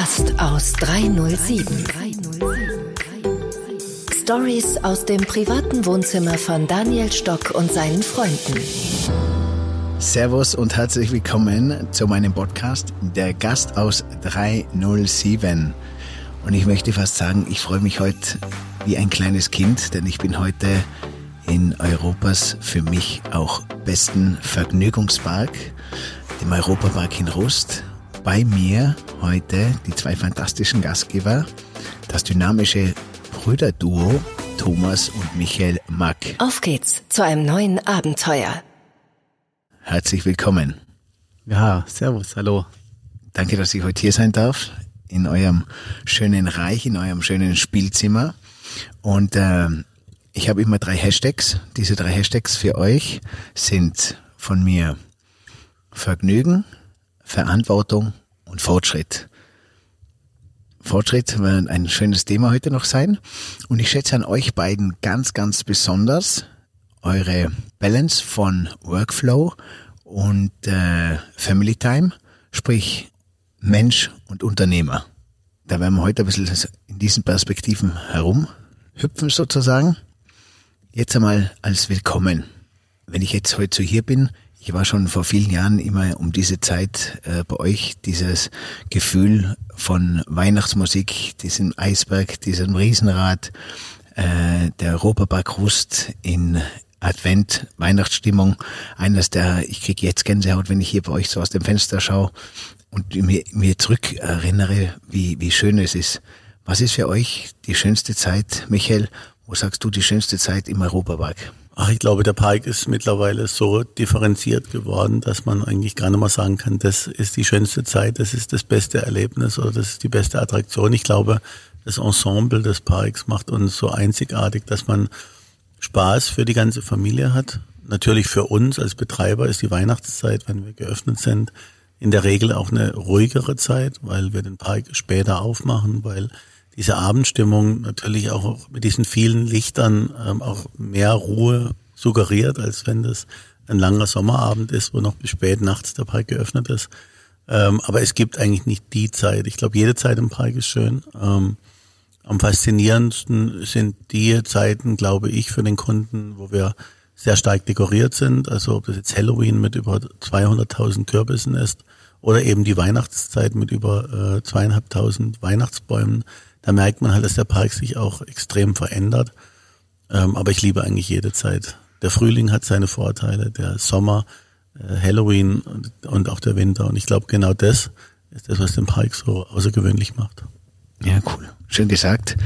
Gast aus 307. Stories aus dem privaten Wohnzimmer von Daniel Stock und seinen Freunden. Servus und herzlich willkommen zu meinem Podcast Der Gast aus 307. Und ich möchte fast sagen, ich freue mich heute wie ein kleines Kind, denn ich bin heute in Europas für mich auch besten Vergnügungspark, dem Europapark in Rust. Bei mir heute die zwei fantastischen Gastgeber, das dynamische Brüderduo Thomas und Michael Mack. Auf geht's zu einem neuen Abenteuer. Herzlich willkommen. Ja, servus, hallo. Danke, dass ich heute hier sein darf, in eurem schönen Reich, in eurem schönen Spielzimmer. Und äh, ich habe immer drei Hashtags. Diese drei Hashtags für euch sind von mir Vergnügen, Verantwortung und Fortschritt. Fortschritt wird ein schönes Thema heute noch sein. Und ich schätze an euch beiden ganz, ganz besonders eure Balance von Workflow und äh, Family Time, sprich Mensch und Unternehmer. Da werden wir heute ein bisschen in diesen Perspektiven herumhüpfen sozusagen. Jetzt einmal als Willkommen. Wenn ich jetzt heute so hier bin, ich war schon vor vielen Jahren immer um diese Zeit äh, bei euch, dieses Gefühl von Weihnachtsmusik, diesem Eisberg, diesem Riesenrad, äh, der Europapark Rust in Advent, Weihnachtsstimmung. Eines der, ich kriege jetzt Gänsehaut, wenn ich hier bei euch so aus dem Fenster schaue und mir, mir zurück erinnere, wie, wie schön es ist. Was ist für euch die schönste Zeit, Michael? Wo sagst du die schönste Zeit im Europapark? Ach, ich glaube, der Park ist mittlerweile so differenziert geworden, dass man eigentlich gar nicht mal sagen kann, das ist die schönste Zeit, das ist das beste Erlebnis oder das ist die beste Attraktion. Ich glaube, das Ensemble des Parks macht uns so einzigartig, dass man Spaß für die ganze Familie hat. Natürlich für uns als Betreiber ist die Weihnachtszeit, wenn wir geöffnet sind, in der Regel auch eine ruhigere Zeit, weil wir den Park später aufmachen, weil diese Abendstimmung natürlich auch mit diesen vielen Lichtern ähm, auch mehr Ruhe suggeriert, als wenn das ein langer Sommerabend ist, wo noch bis spät nachts der Park geöffnet ist. Ähm, aber es gibt eigentlich nicht die Zeit. Ich glaube, jede Zeit im Park ist schön. Ähm, am faszinierendsten sind die Zeiten, glaube ich, für den Kunden, wo wir sehr stark dekoriert sind. Also ob das jetzt Halloween mit über 200.000 Kürbissen ist oder eben die Weihnachtszeit mit über äh, zweieinhalbtausend Weihnachtsbäumen da merkt man halt, dass der Park sich auch extrem verändert. Ähm, aber ich liebe eigentlich jede Zeit. Der Frühling hat seine Vorteile, der Sommer, äh, Halloween und, und auch der Winter. Und ich glaube, genau das ist das, was den Park so außergewöhnlich macht. Ja, cool. Schön gesagt.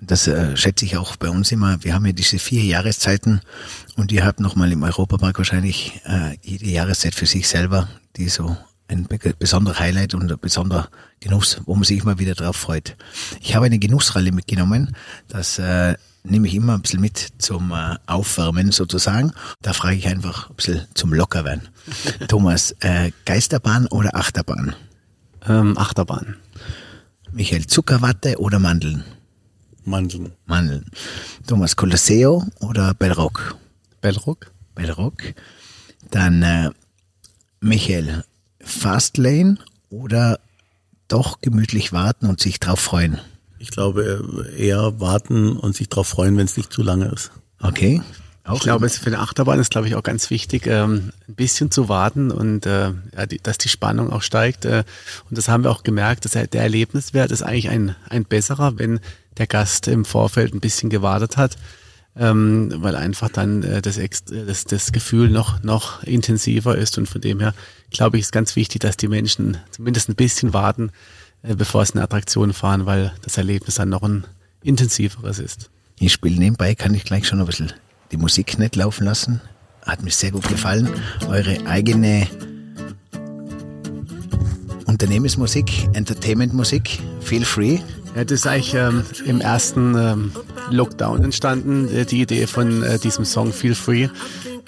Das äh, schätze ich auch bei uns immer. Wir haben ja diese vier Jahreszeiten und ihr habt nochmal im Europapark wahrscheinlich äh, jede Jahreszeit für sich selber, die so ein besonderer Highlight und ein besonderer Genuss, wo man sich immer wieder drauf freut. Ich habe eine Genussralle mitgenommen, das äh, nehme ich immer ein bisschen mit zum äh, Aufwärmen sozusagen. Da frage ich einfach ein bisschen zum Lockerwerden. Thomas, äh, Geisterbahn oder Achterbahn? Ähm, Achterbahn. Michael, Zuckerwatte oder Mandeln? Mandeln. Mandeln. Thomas, Colosseo oder Bellrock? Bellrock. Bellrock. Dann äh, Michael, Fastlane oder doch gemütlich warten und sich drauf freuen? Ich glaube eher warten und sich drauf freuen, wenn es nicht zu lange ist. Okay. Auch ich glaube, für eine Achterbahn ist, glaube ich, auch ganz wichtig, ähm, ein bisschen zu warten und äh, ja, die, dass die Spannung auch steigt. Äh, und das haben wir auch gemerkt, dass der Erlebniswert ist eigentlich ein, ein besserer, wenn der Gast im Vorfeld ein bisschen gewartet hat ähm, weil einfach dann äh, das, das, das Gefühl noch, noch intensiver ist und von dem her glaube ich, ist ganz wichtig, dass die Menschen zumindest ein bisschen warten, äh, bevor sie eine Attraktion fahren, weil das Erlebnis dann noch ein intensiveres ist. Ich spiele nebenbei, kann ich gleich schon ein bisschen die Musik nicht laufen lassen. Hat mir sehr gut gefallen. Eure eigene Unternehmensmusik, Entertainmentmusik, feel free. Ja, das ist eigentlich ähm, im ersten ähm, Lockdown entstanden, äh, die Idee von äh, diesem Song Feel Free.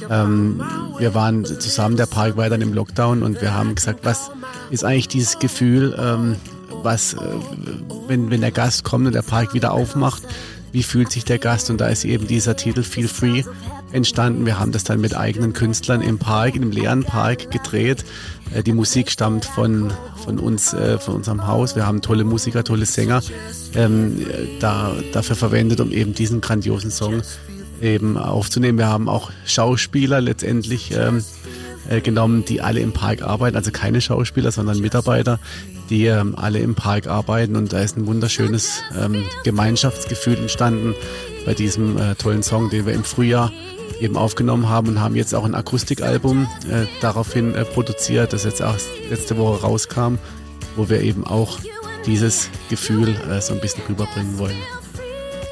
Ähm, wir waren zusammen, der Park war dann im Lockdown und wir haben gesagt, was ist eigentlich dieses Gefühl, ähm, was, äh, wenn, wenn der Gast kommt und der Park wieder aufmacht, wie fühlt sich der Gast und da ist eben dieser Titel Feel Free entstanden. Wir haben das dann mit eigenen Künstlern im Park, in einem leeren Park gedreht. Äh, die Musik stammt von, von uns, äh, von unserem Haus. Wir haben tolle Musiker, tolle Sänger ähm, da, dafür verwendet, um eben diesen grandiosen Song eben aufzunehmen. Wir haben auch Schauspieler letztendlich ähm, äh, genommen, die alle im Park arbeiten, also keine Schauspieler, sondern Mitarbeiter, die ähm, alle im Park arbeiten und da ist ein wunderschönes ähm, Gemeinschaftsgefühl entstanden bei diesem äh, tollen Song, den wir im Frühjahr eben aufgenommen haben und haben jetzt auch ein Akustikalbum äh, daraufhin äh, produziert, das jetzt auch letzte Woche rauskam, wo wir eben auch dieses Gefühl äh, so ein bisschen rüberbringen wollen.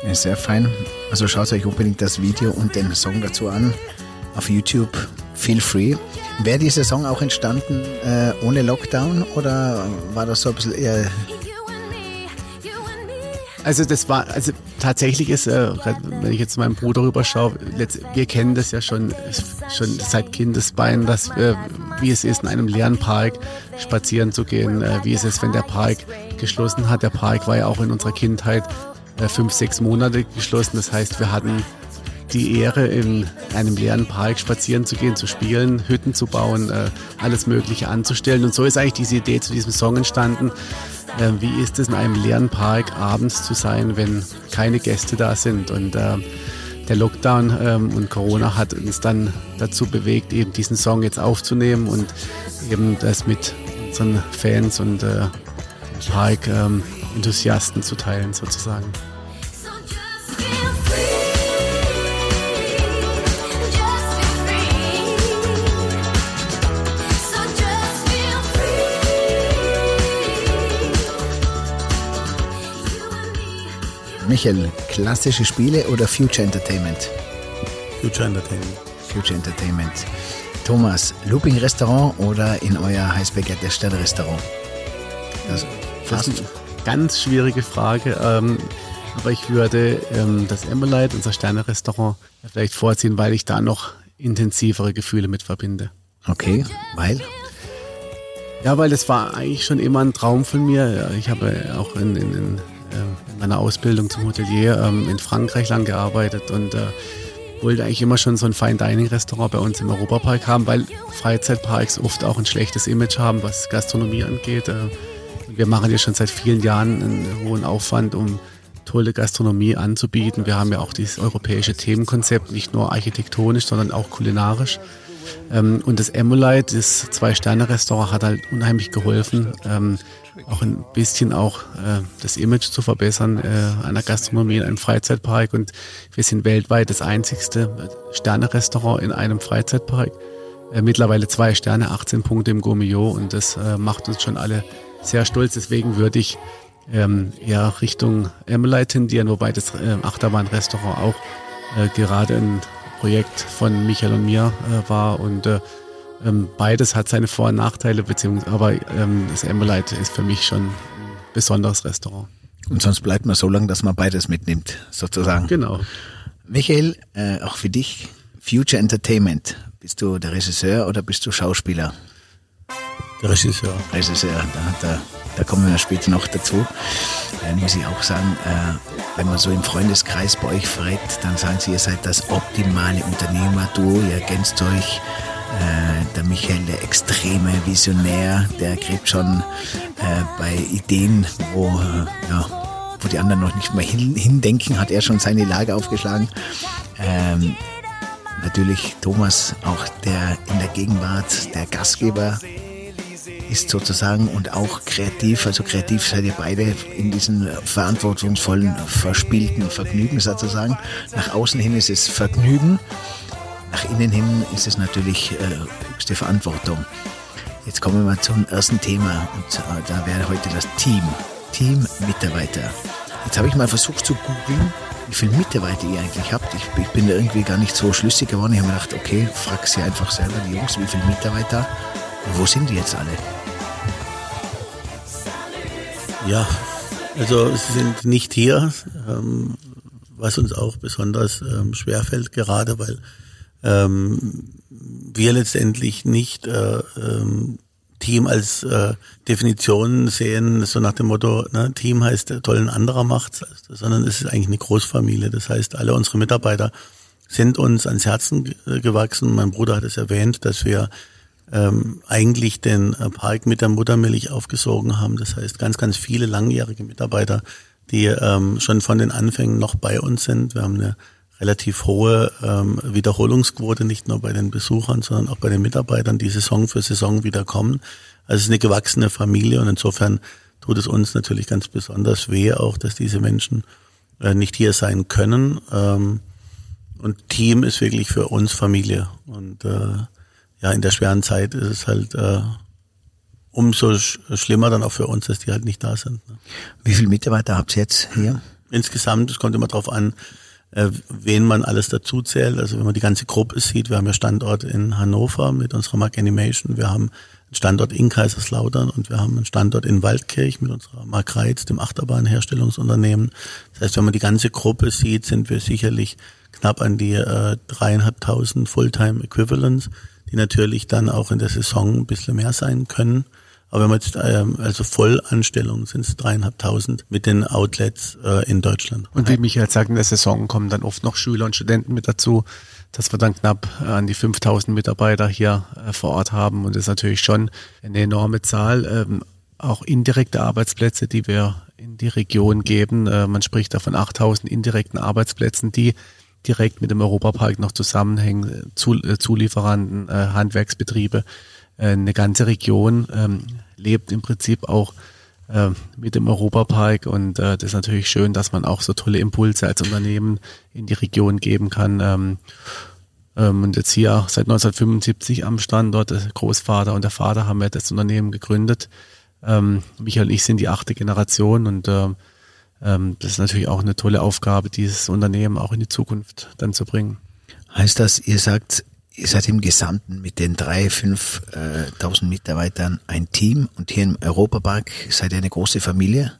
Ja, sehr fein. Also schaut euch unbedingt das Video und den Song dazu an auf YouTube. Feel free. Wäre dieser Song auch entstanden äh, ohne Lockdown oder war das so ein bisschen eher also das war, also tatsächlich ist, äh, wenn ich jetzt meinem Bruder rüberschaue, wir kennen das ja schon, schon seit Kindesbeinen, dass, äh, wie es ist, in einem leeren Park spazieren zu gehen, äh, wie es ist, wenn der Park geschlossen hat. Der Park war ja auch in unserer Kindheit äh, fünf, sechs Monate geschlossen. Das heißt, wir hatten die Ehre, in einem leeren Park spazieren zu gehen, zu spielen, Hütten zu bauen, äh, alles Mögliche anzustellen. Und so ist eigentlich diese Idee zu diesem Song entstanden. Äh, wie ist es in einem leeren Park abends zu sein, wenn keine Gäste da sind? Und äh, der Lockdown ähm, und Corona hat uns dann dazu bewegt, eben diesen Song jetzt aufzunehmen und eben das mit unseren Fans und Park-Enthusiasten ähm, zu teilen sozusagen. Michael, klassische Spiele oder Future Entertainment? Future Entertainment. Future Entertainment. Thomas, Looping Restaurant oder in euer Heißbecker der Sterne-Restaurant? Das, das ist eine ganz schwierige Frage. Ähm, aber ich würde ähm, das Emmelite, unser Sterne-Restaurant, vielleicht vorziehen, weil ich da noch intensivere Gefühle mit verbinde. Okay, weil? Ja, weil das war eigentlich schon immer ein Traum von mir. Ich habe auch in, in, in in meiner Ausbildung zum Hotelier ähm, in Frankreich lang gearbeitet und äh, wollte eigentlich immer schon so ein Fine Dining Restaurant bei uns im Europapark haben, weil Freizeitparks oft auch ein schlechtes Image haben, was Gastronomie angeht. Äh, wir machen ja schon seit vielen Jahren einen hohen Aufwand, um tolle Gastronomie anzubieten. Wir haben ja auch dieses europäische Themenkonzept, nicht nur architektonisch, sondern auch kulinarisch. Ähm, und das Emulite, das Zwei-Sterne-Restaurant, hat halt unheimlich geholfen, ähm, auch ein bisschen auch äh, das Image zu verbessern äh, einer Gastronomie in einem Freizeitpark. Und wir sind weltweit das einzigste Sterne-Restaurant in einem Freizeitpark. Äh, mittlerweile zwei Sterne, 18 Punkte im Gourmillot und das äh, macht uns schon alle sehr stolz. Deswegen würde ich ähm, eher Richtung Emily tendieren, wobei das äh, Achterbahn-Restaurant auch äh, gerade ein Projekt von Michael und mir äh, war und äh, ähm, beides hat seine Vor- und Nachteile, beziehungsweise, aber ähm, das Amberlight ist für mich schon ein besonderes Restaurant. Und sonst bleibt man so lange, dass man beides mitnimmt, sozusagen. Genau. Michael, äh, auch für dich, Future Entertainment. Bist du der Regisseur oder bist du Schauspieler? Der Regisseur. Regisseur, da, da, da kommen wir später noch dazu. Dann muss ich auch sagen, äh, wenn man so im Freundeskreis bei euch fragt, dann sagen sie, ihr seid das optimale Unternehmer-Duo, ihr ergänzt euch äh, der Michael, der extreme Visionär, der kriegt schon äh, bei Ideen, wo, äh, ja, wo die anderen noch nicht mal hin, hindenken, hat er schon seine Lage aufgeschlagen. Ähm, natürlich Thomas, auch der in der Gegenwart der Gastgeber ist sozusagen und auch kreativ, also kreativ seid ihr beide in diesen verantwortungsvollen, verspielten Vergnügen sozusagen. Nach außen hin ist es Vergnügen, nach innen hin ist es natürlich äh, höchste Verantwortung. Jetzt kommen wir zum ersten Thema und äh, da wäre heute das Team. Team Mitarbeiter. Jetzt habe ich mal versucht zu googeln, wie viele Mitarbeiter ihr eigentlich habt. Ich, ich, bin da irgendwie gar nicht so schlüssig geworden. Ich habe mir gedacht, okay, frag sie einfach selber, die Jungs, wie viele Mitarbeiter. Wo sind die jetzt alle? Ja, also sie sind nicht hier, ähm, was uns auch besonders ähm, schwerfällt, gerade weil ähm, wir letztendlich nicht äh, ähm, Team als äh, Definition sehen, so nach dem Motto, ne, Team heißt toll ein anderer macht, sondern es ist eigentlich eine Großfamilie. Das heißt, alle unsere Mitarbeiter sind uns ans Herzen gewachsen. Mein Bruder hat es erwähnt, dass wir ähm, eigentlich den äh, Park mit der Muttermilch aufgesogen haben. Das heißt, ganz, ganz viele langjährige Mitarbeiter, die ähm, schon von den Anfängen noch bei uns sind. Wir haben eine relativ hohe ähm, Wiederholungsquote, nicht nur bei den Besuchern, sondern auch bei den Mitarbeitern, die Saison für Saison wieder kommen. Also es ist eine gewachsene Familie und insofern tut es uns natürlich ganz besonders weh, auch dass diese Menschen äh, nicht hier sein können. Ähm, und Team ist wirklich für uns Familie. Und äh, ja, in der schweren Zeit ist es halt äh, umso sch schlimmer dann auch für uns, dass die halt nicht da sind. Ne? Wie viele Mitarbeiter habt ihr jetzt hier? Insgesamt, es kommt immer darauf an, äh, wen man alles dazu zählt. Also wenn man die ganze Gruppe sieht, wir haben ja Standort in Hannover mit unserer Mark Animation, wir haben einen Standort in Kaiserslautern und wir haben einen Standort in Waldkirch mit unserer Mark Reitz, dem Achterbahnherstellungsunternehmen. Das heißt, wenn man die ganze Gruppe sieht, sind wir sicherlich knapp an die äh, dreieinhalbtausend Fulltime Equivalents die natürlich dann auch in der Saison ein bisschen mehr sein können. Aber wenn man jetzt, ähm, also Vollanstellungen sind es dreieinhalbtausend mit den Outlets äh, in Deutschland. Und wie Michael sagt, in der Saison kommen dann oft noch Schüler und Studenten mit dazu, dass wir dann knapp äh, an die 5000 Mitarbeiter hier äh, vor Ort haben. Und das ist natürlich schon eine enorme Zahl. Ähm, auch indirekte Arbeitsplätze, die wir in die Region geben. Äh, man spricht da von 8000 indirekten Arbeitsplätzen, die direkt mit dem Europapark noch zusammenhängen, Zulieferanten, äh, Handwerksbetriebe. Äh, eine ganze Region ähm, lebt im Prinzip auch äh, mit dem Europapark und äh, das ist natürlich schön, dass man auch so tolle Impulse als Unternehmen in die Region geben kann. Ähm, ähm, und jetzt hier seit 1975 am Standort, der Großvater und der Vater haben wir das Unternehmen gegründet. Michael und ich sind die achte Generation und äh, ähm, das ist natürlich auch eine tolle Aufgabe, dieses Unternehmen auch in die Zukunft dann zu bringen. Heißt das, ihr sagt, ihr seid im Gesamten mit den drei, fünf äh, tausend Mitarbeitern ein Team und hier im Europapark seid ihr eine große Familie?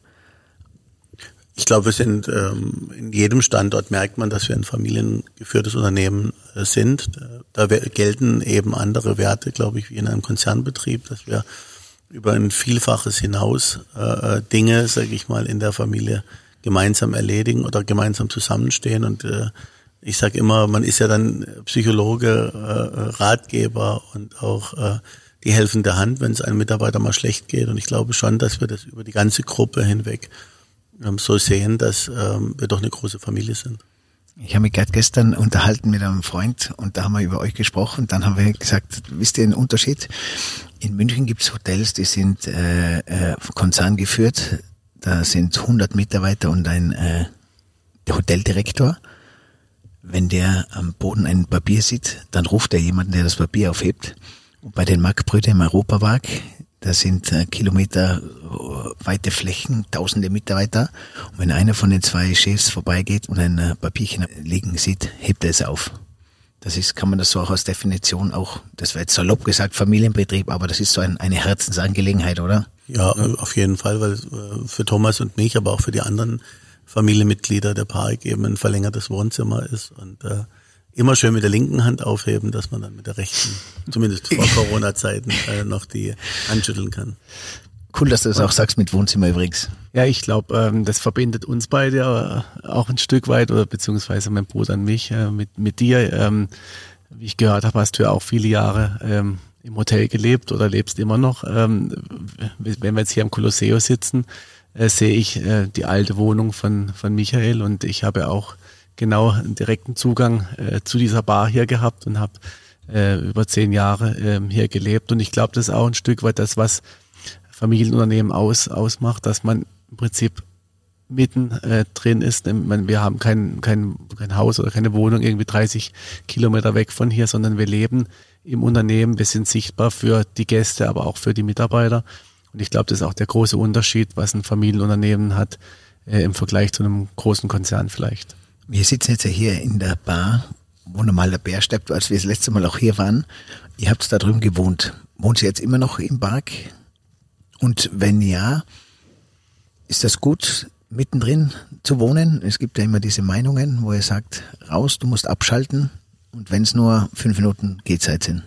Ich glaube, wir sind ähm, in jedem Standort merkt man, dass wir ein familiengeführtes Unternehmen äh, sind. Da gelten eben andere Werte, glaube ich, wie in einem Konzernbetrieb, dass wir über ein Vielfaches hinaus äh, äh Dinge, sage ich mal, in der Familie gemeinsam erledigen oder gemeinsam zusammenstehen. Und äh, ich sage immer, man ist ja dann Psychologe, äh, Ratgeber und auch äh, die helfende Hand, wenn es einem Mitarbeiter mal schlecht geht. Und ich glaube schon, dass wir das über die ganze Gruppe hinweg ähm, so sehen, dass ähm, wir doch eine große Familie sind. Ich habe mich gerade gestern unterhalten mit einem Freund und da haben wir über euch gesprochen. Dann haben wir gesagt, wisst ihr den Unterschied? In München gibt es Hotels, die sind äh, äh, konzerngeführt. Da sind 100 Mitarbeiter und ein äh, der Hoteldirektor. Wenn der am Boden ein Papier sieht, dann ruft er jemanden, der das Papier aufhebt. Und bei den Markbrüdern im Europapark, da sind äh, Kilometer äh, weite Flächen, tausende Mitarbeiter. Und wenn einer von den zwei Chefs vorbeigeht und ein äh, Papierchen liegen sieht, hebt er es auf. Das ist, kann man das so auch als Definition auch, das wäre jetzt salopp gesagt, Familienbetrieb, aber das ist so ein, eine Herzensangelegenheit, oder? Ja, auf jeden Fall, weil für Thomas und mich, aber auch für die anderen Familienmitglieder der Park eben ein verlängertes Wohnzimmer ist und äh, immer schön mit der linken Hand aufheben, dass man dann mit der rechten, zumindest vor Corona-Zeiten, äh, noch die Hand schütteln kann. Cool, dass du das auch sagst mit Wohnzimmer übrigens. Ja, ich glaube, ähm, das verbindet uns beide äh, auch ein Stück weit oder beziehungsweise mein Bruder und mich äh, mit, mit dir. Ähm, wie ich gehört habe, hast du ja auch viele Jahre ähm, im Hotel gelebt oder lebst immer noch. Ähm, wenn wir jetzt hier am Kolosseo sitzen, äh, sehe ich äh, die alte Wohnung von, von Michael und ich habe auch genau einen direkten Zugang äh, zu dieser Bar hier gehabt und habe äh, über zehn Jahre äh, hier gelebt. Und ich glaube, das ist auch ein Stück weit das, was Familienunternehmen aus, ausmacht, dass man im Prinzip mitten äh, drin ist. Wir haben kein, kein, kein Haus oder keine Wohnung irgendwie 30 Kilometer weg von hier, sondern wir leben im Unternehmen. Wir sind sichtbar für die Gäste, aber auch für die Mitarbeiter. Und ich glaube, das ist auch der große Unterschied, was ein Familienunternehmen hat äh, im Vergleich zu einem großen Konzern vielleicht. Wir sitzen jetzt ja hier in der Bar, wo normal der Bär steppt, als wir das letzte Mal auch hier waren. Ihr habt da drüben gewohnt. Wohnt ihr jetzt immer noch im Park? Und wenn ja, ist das gut, mittendrin zu wohnen? Es gibt ja immer diese Meinungen, wo ihr sagt, raus, du musst abschalten. Und wenn es nur fünf Minuten Gehzeit sind.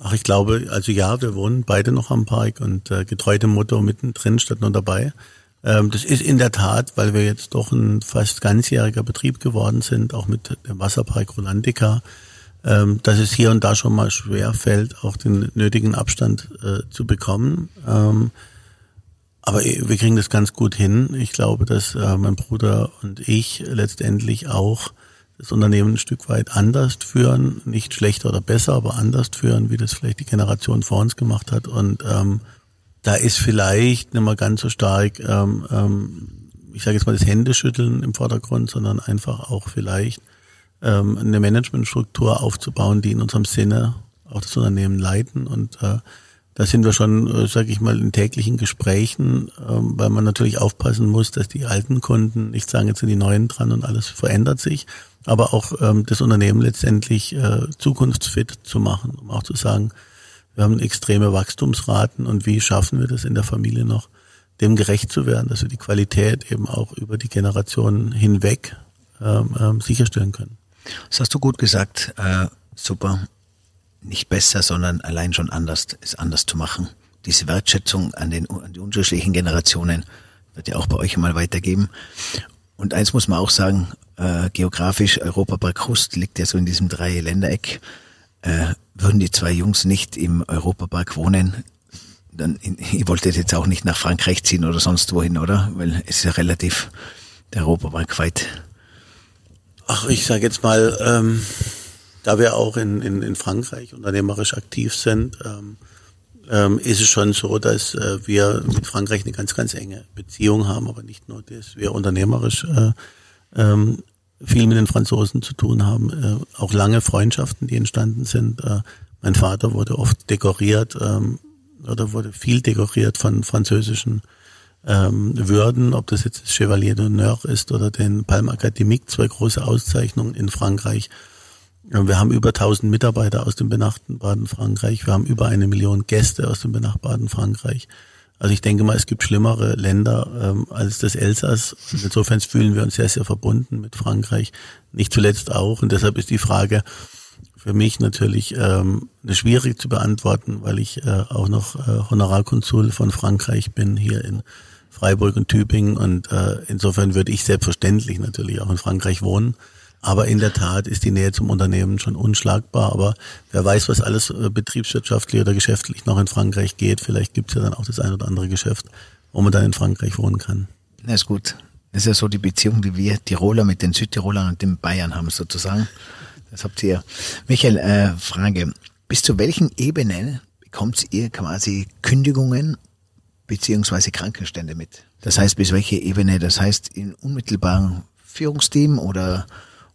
Ach, ich glaube, also ja, wir wohnen beide noch am Park und äh, getreu Motto mittendrin statt nur dabei. Ähm, das ist in der Tat, weil wir jetzt doch ein fast ganzjähriger Betrieb geworden sind, auch mit dem Wasserpark Rolandica, ähm, dass es hier und da schon mal schwer fällt, auch den nötigen Abstand äh, zu bekommen. Ähm, aber wir kriegen das ganz gut hin. Ich glaube, dass äh, mein Bruder und ich letztendlich auch das Unternehmen ein Stück weit anders führen, nicht schlechter oder besser, aber anders führen, wie das vielleicht die Generation vor uns gemacht hat. Und ähm, da ist vielleicht nicht mal ganz so stark, ähm, ähm, ich sage jetzt mal das Händeschütteln im Vordergrund, sondern einfach auch vielleicht ähm, eine Managementstruktur aufzubauen, die in unserem Sinne auch das Unternehmen leiten. Und äh, da sind wir schon, äh, sage ich mal, in täglichen Gesprächen, äh, weil man natürlich aufpassen muss, dass die alten Kunden nicht sagen, jetzt sind die neuen dran und alles verändert sich, aber auch ähm, das Unternehmen letztendlich äh, zukunftsfit zu machen, um auch zu sagen, wir haben extreme Wachstumsraten und wie schaffen wir das in der Familie noch, dem gerecht zu werden, dass wir die Qualität eben auch über die Generationen hinweg ähm, ähm, sicherstellen können. Das hast du gut gesagt. Äh, super. Nicht besser, sondern allein schon anders ist anders zu machen. Diese Wertschätzung an, den, an die unterschiedlichen Generationen wird ja auch bei euch mal weitergeben. Und eins muss man auch sagen, äh, geografisch, Europapark Rust liegt ja so in diesem Drei-Ländereck. Äh, würden die zwei Jungs nicht im Europapark wohnen, dann, ihr wolltet jetzt auch nicht nach Frankreich ziehen oder sonst wohin, oder? Weil es ist ja relativ der Europapark weit. Ach, ich sage jetzt mal, ähm, da wir auch in, in, in Frankreich unternehmerisch aktiv sind, ähm, ähm, ist es schon so, dass äh, wir mit Frankreich eine ganz, ganz enge Beziehung haben, aber nicht nur das, wir unternehmerisch äh, ähm, viel mit den Franzosen zu tun haben, äh, auch lange Freundschaften, die entstanden sind. Äh, mein Vater wurde oft dekoriert ähm, oder wurde viel dekoriert von französischen ähm, Würden, ob das jetzt das Chevalier d'honneur ist oder den Palme Académique, zwei große Auszeichnungen in Frankreich. Wir haben über 1000 Mitarbeiter aus dem benachbarten Frankreich. Wir haben über eine Million Gäste aus dem benachbarten Frankreich. Also ich denke mal, es gibt schlimmere Länder ähm, als das Elsass. Und insofern fühlen wir uns sehr, sehr verbunden mit Frankreich. Nicht zuletzt auch. Und deshalb ist die Frage für mich natürlich ähm, schwierig zu beantworten, weil ich äh, auch noch äh, Honorarkonsul von Frankreich bin hier in Freiburg und Tübingen. Und äh, insofern würde ich selbstverständlich natürlich auch in Frankreich wohnen. Aber in der Tat ist die Nähe zum Unternehmen schon unschlagbar. Aber wer weiß, was alles äh, betriebswirtschaftlich oder geschäftlich noch in Frankreich geht. Vielleicht gibt es ja dann auch das ein oder andere Geschäft, wo man dann in Frankreich wohnen kann. Na ist gut. Das ist ja so die Beziehung, die wir Tiroler mit den Südtirolern und den Bayern haben sozusagen. Das habt ihr. Michael, äh, Frage. Bis zu welchen Ebenen bekommt ihr quasi Kündigungen beziehungsweise Krankenstände mit? Das heißt, bis welche Ebene? Das heißt, in unmittelbaren Führungsteam oder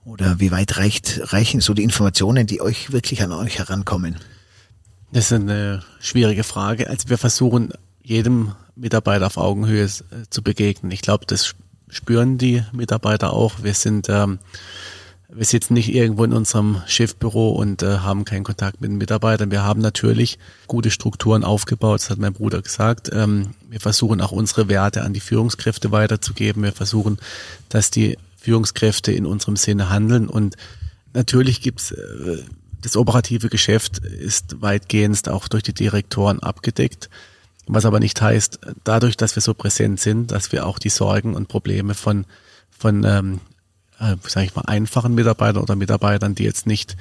oder wie weit reicht, reichen so die Informationen, die euch wirklich an euch herankommen? Das ist eine schwierige Frage. Also wir versuchen jedem Mitarbeiter auf Augenhöhe äh, zu begegnen. Ich glaube, das spüren die Mitarbeiter auch. Wir sind, ähm, wir sitzen nicht irgendwo in unserem Schiffbüro und äh, haben keinen Kontakt mit den Mitarbeitern. Wir haben natürlich gute Strukturen aufgebaut, das hat mein Bruder gesagt. Ähm, wir versuchen auch unsere Werte an die Führungskräfte weiterzugeben. Wir versuchen, dass die Führungskräfte in unserem Sinne handeln. Und natürlich gibt's äh, das operative Geschäft ist weitgehend auch durch die Direktoren abgedeckt. Was aber nicht heißt, dadurch, dass wir so präsent sind, dass wir auch die Sorgen und Probleme von, von ähm, äh, sage ich mal, einfachen Mitarbeitern oder Mitarbeitern, die jetzt nicht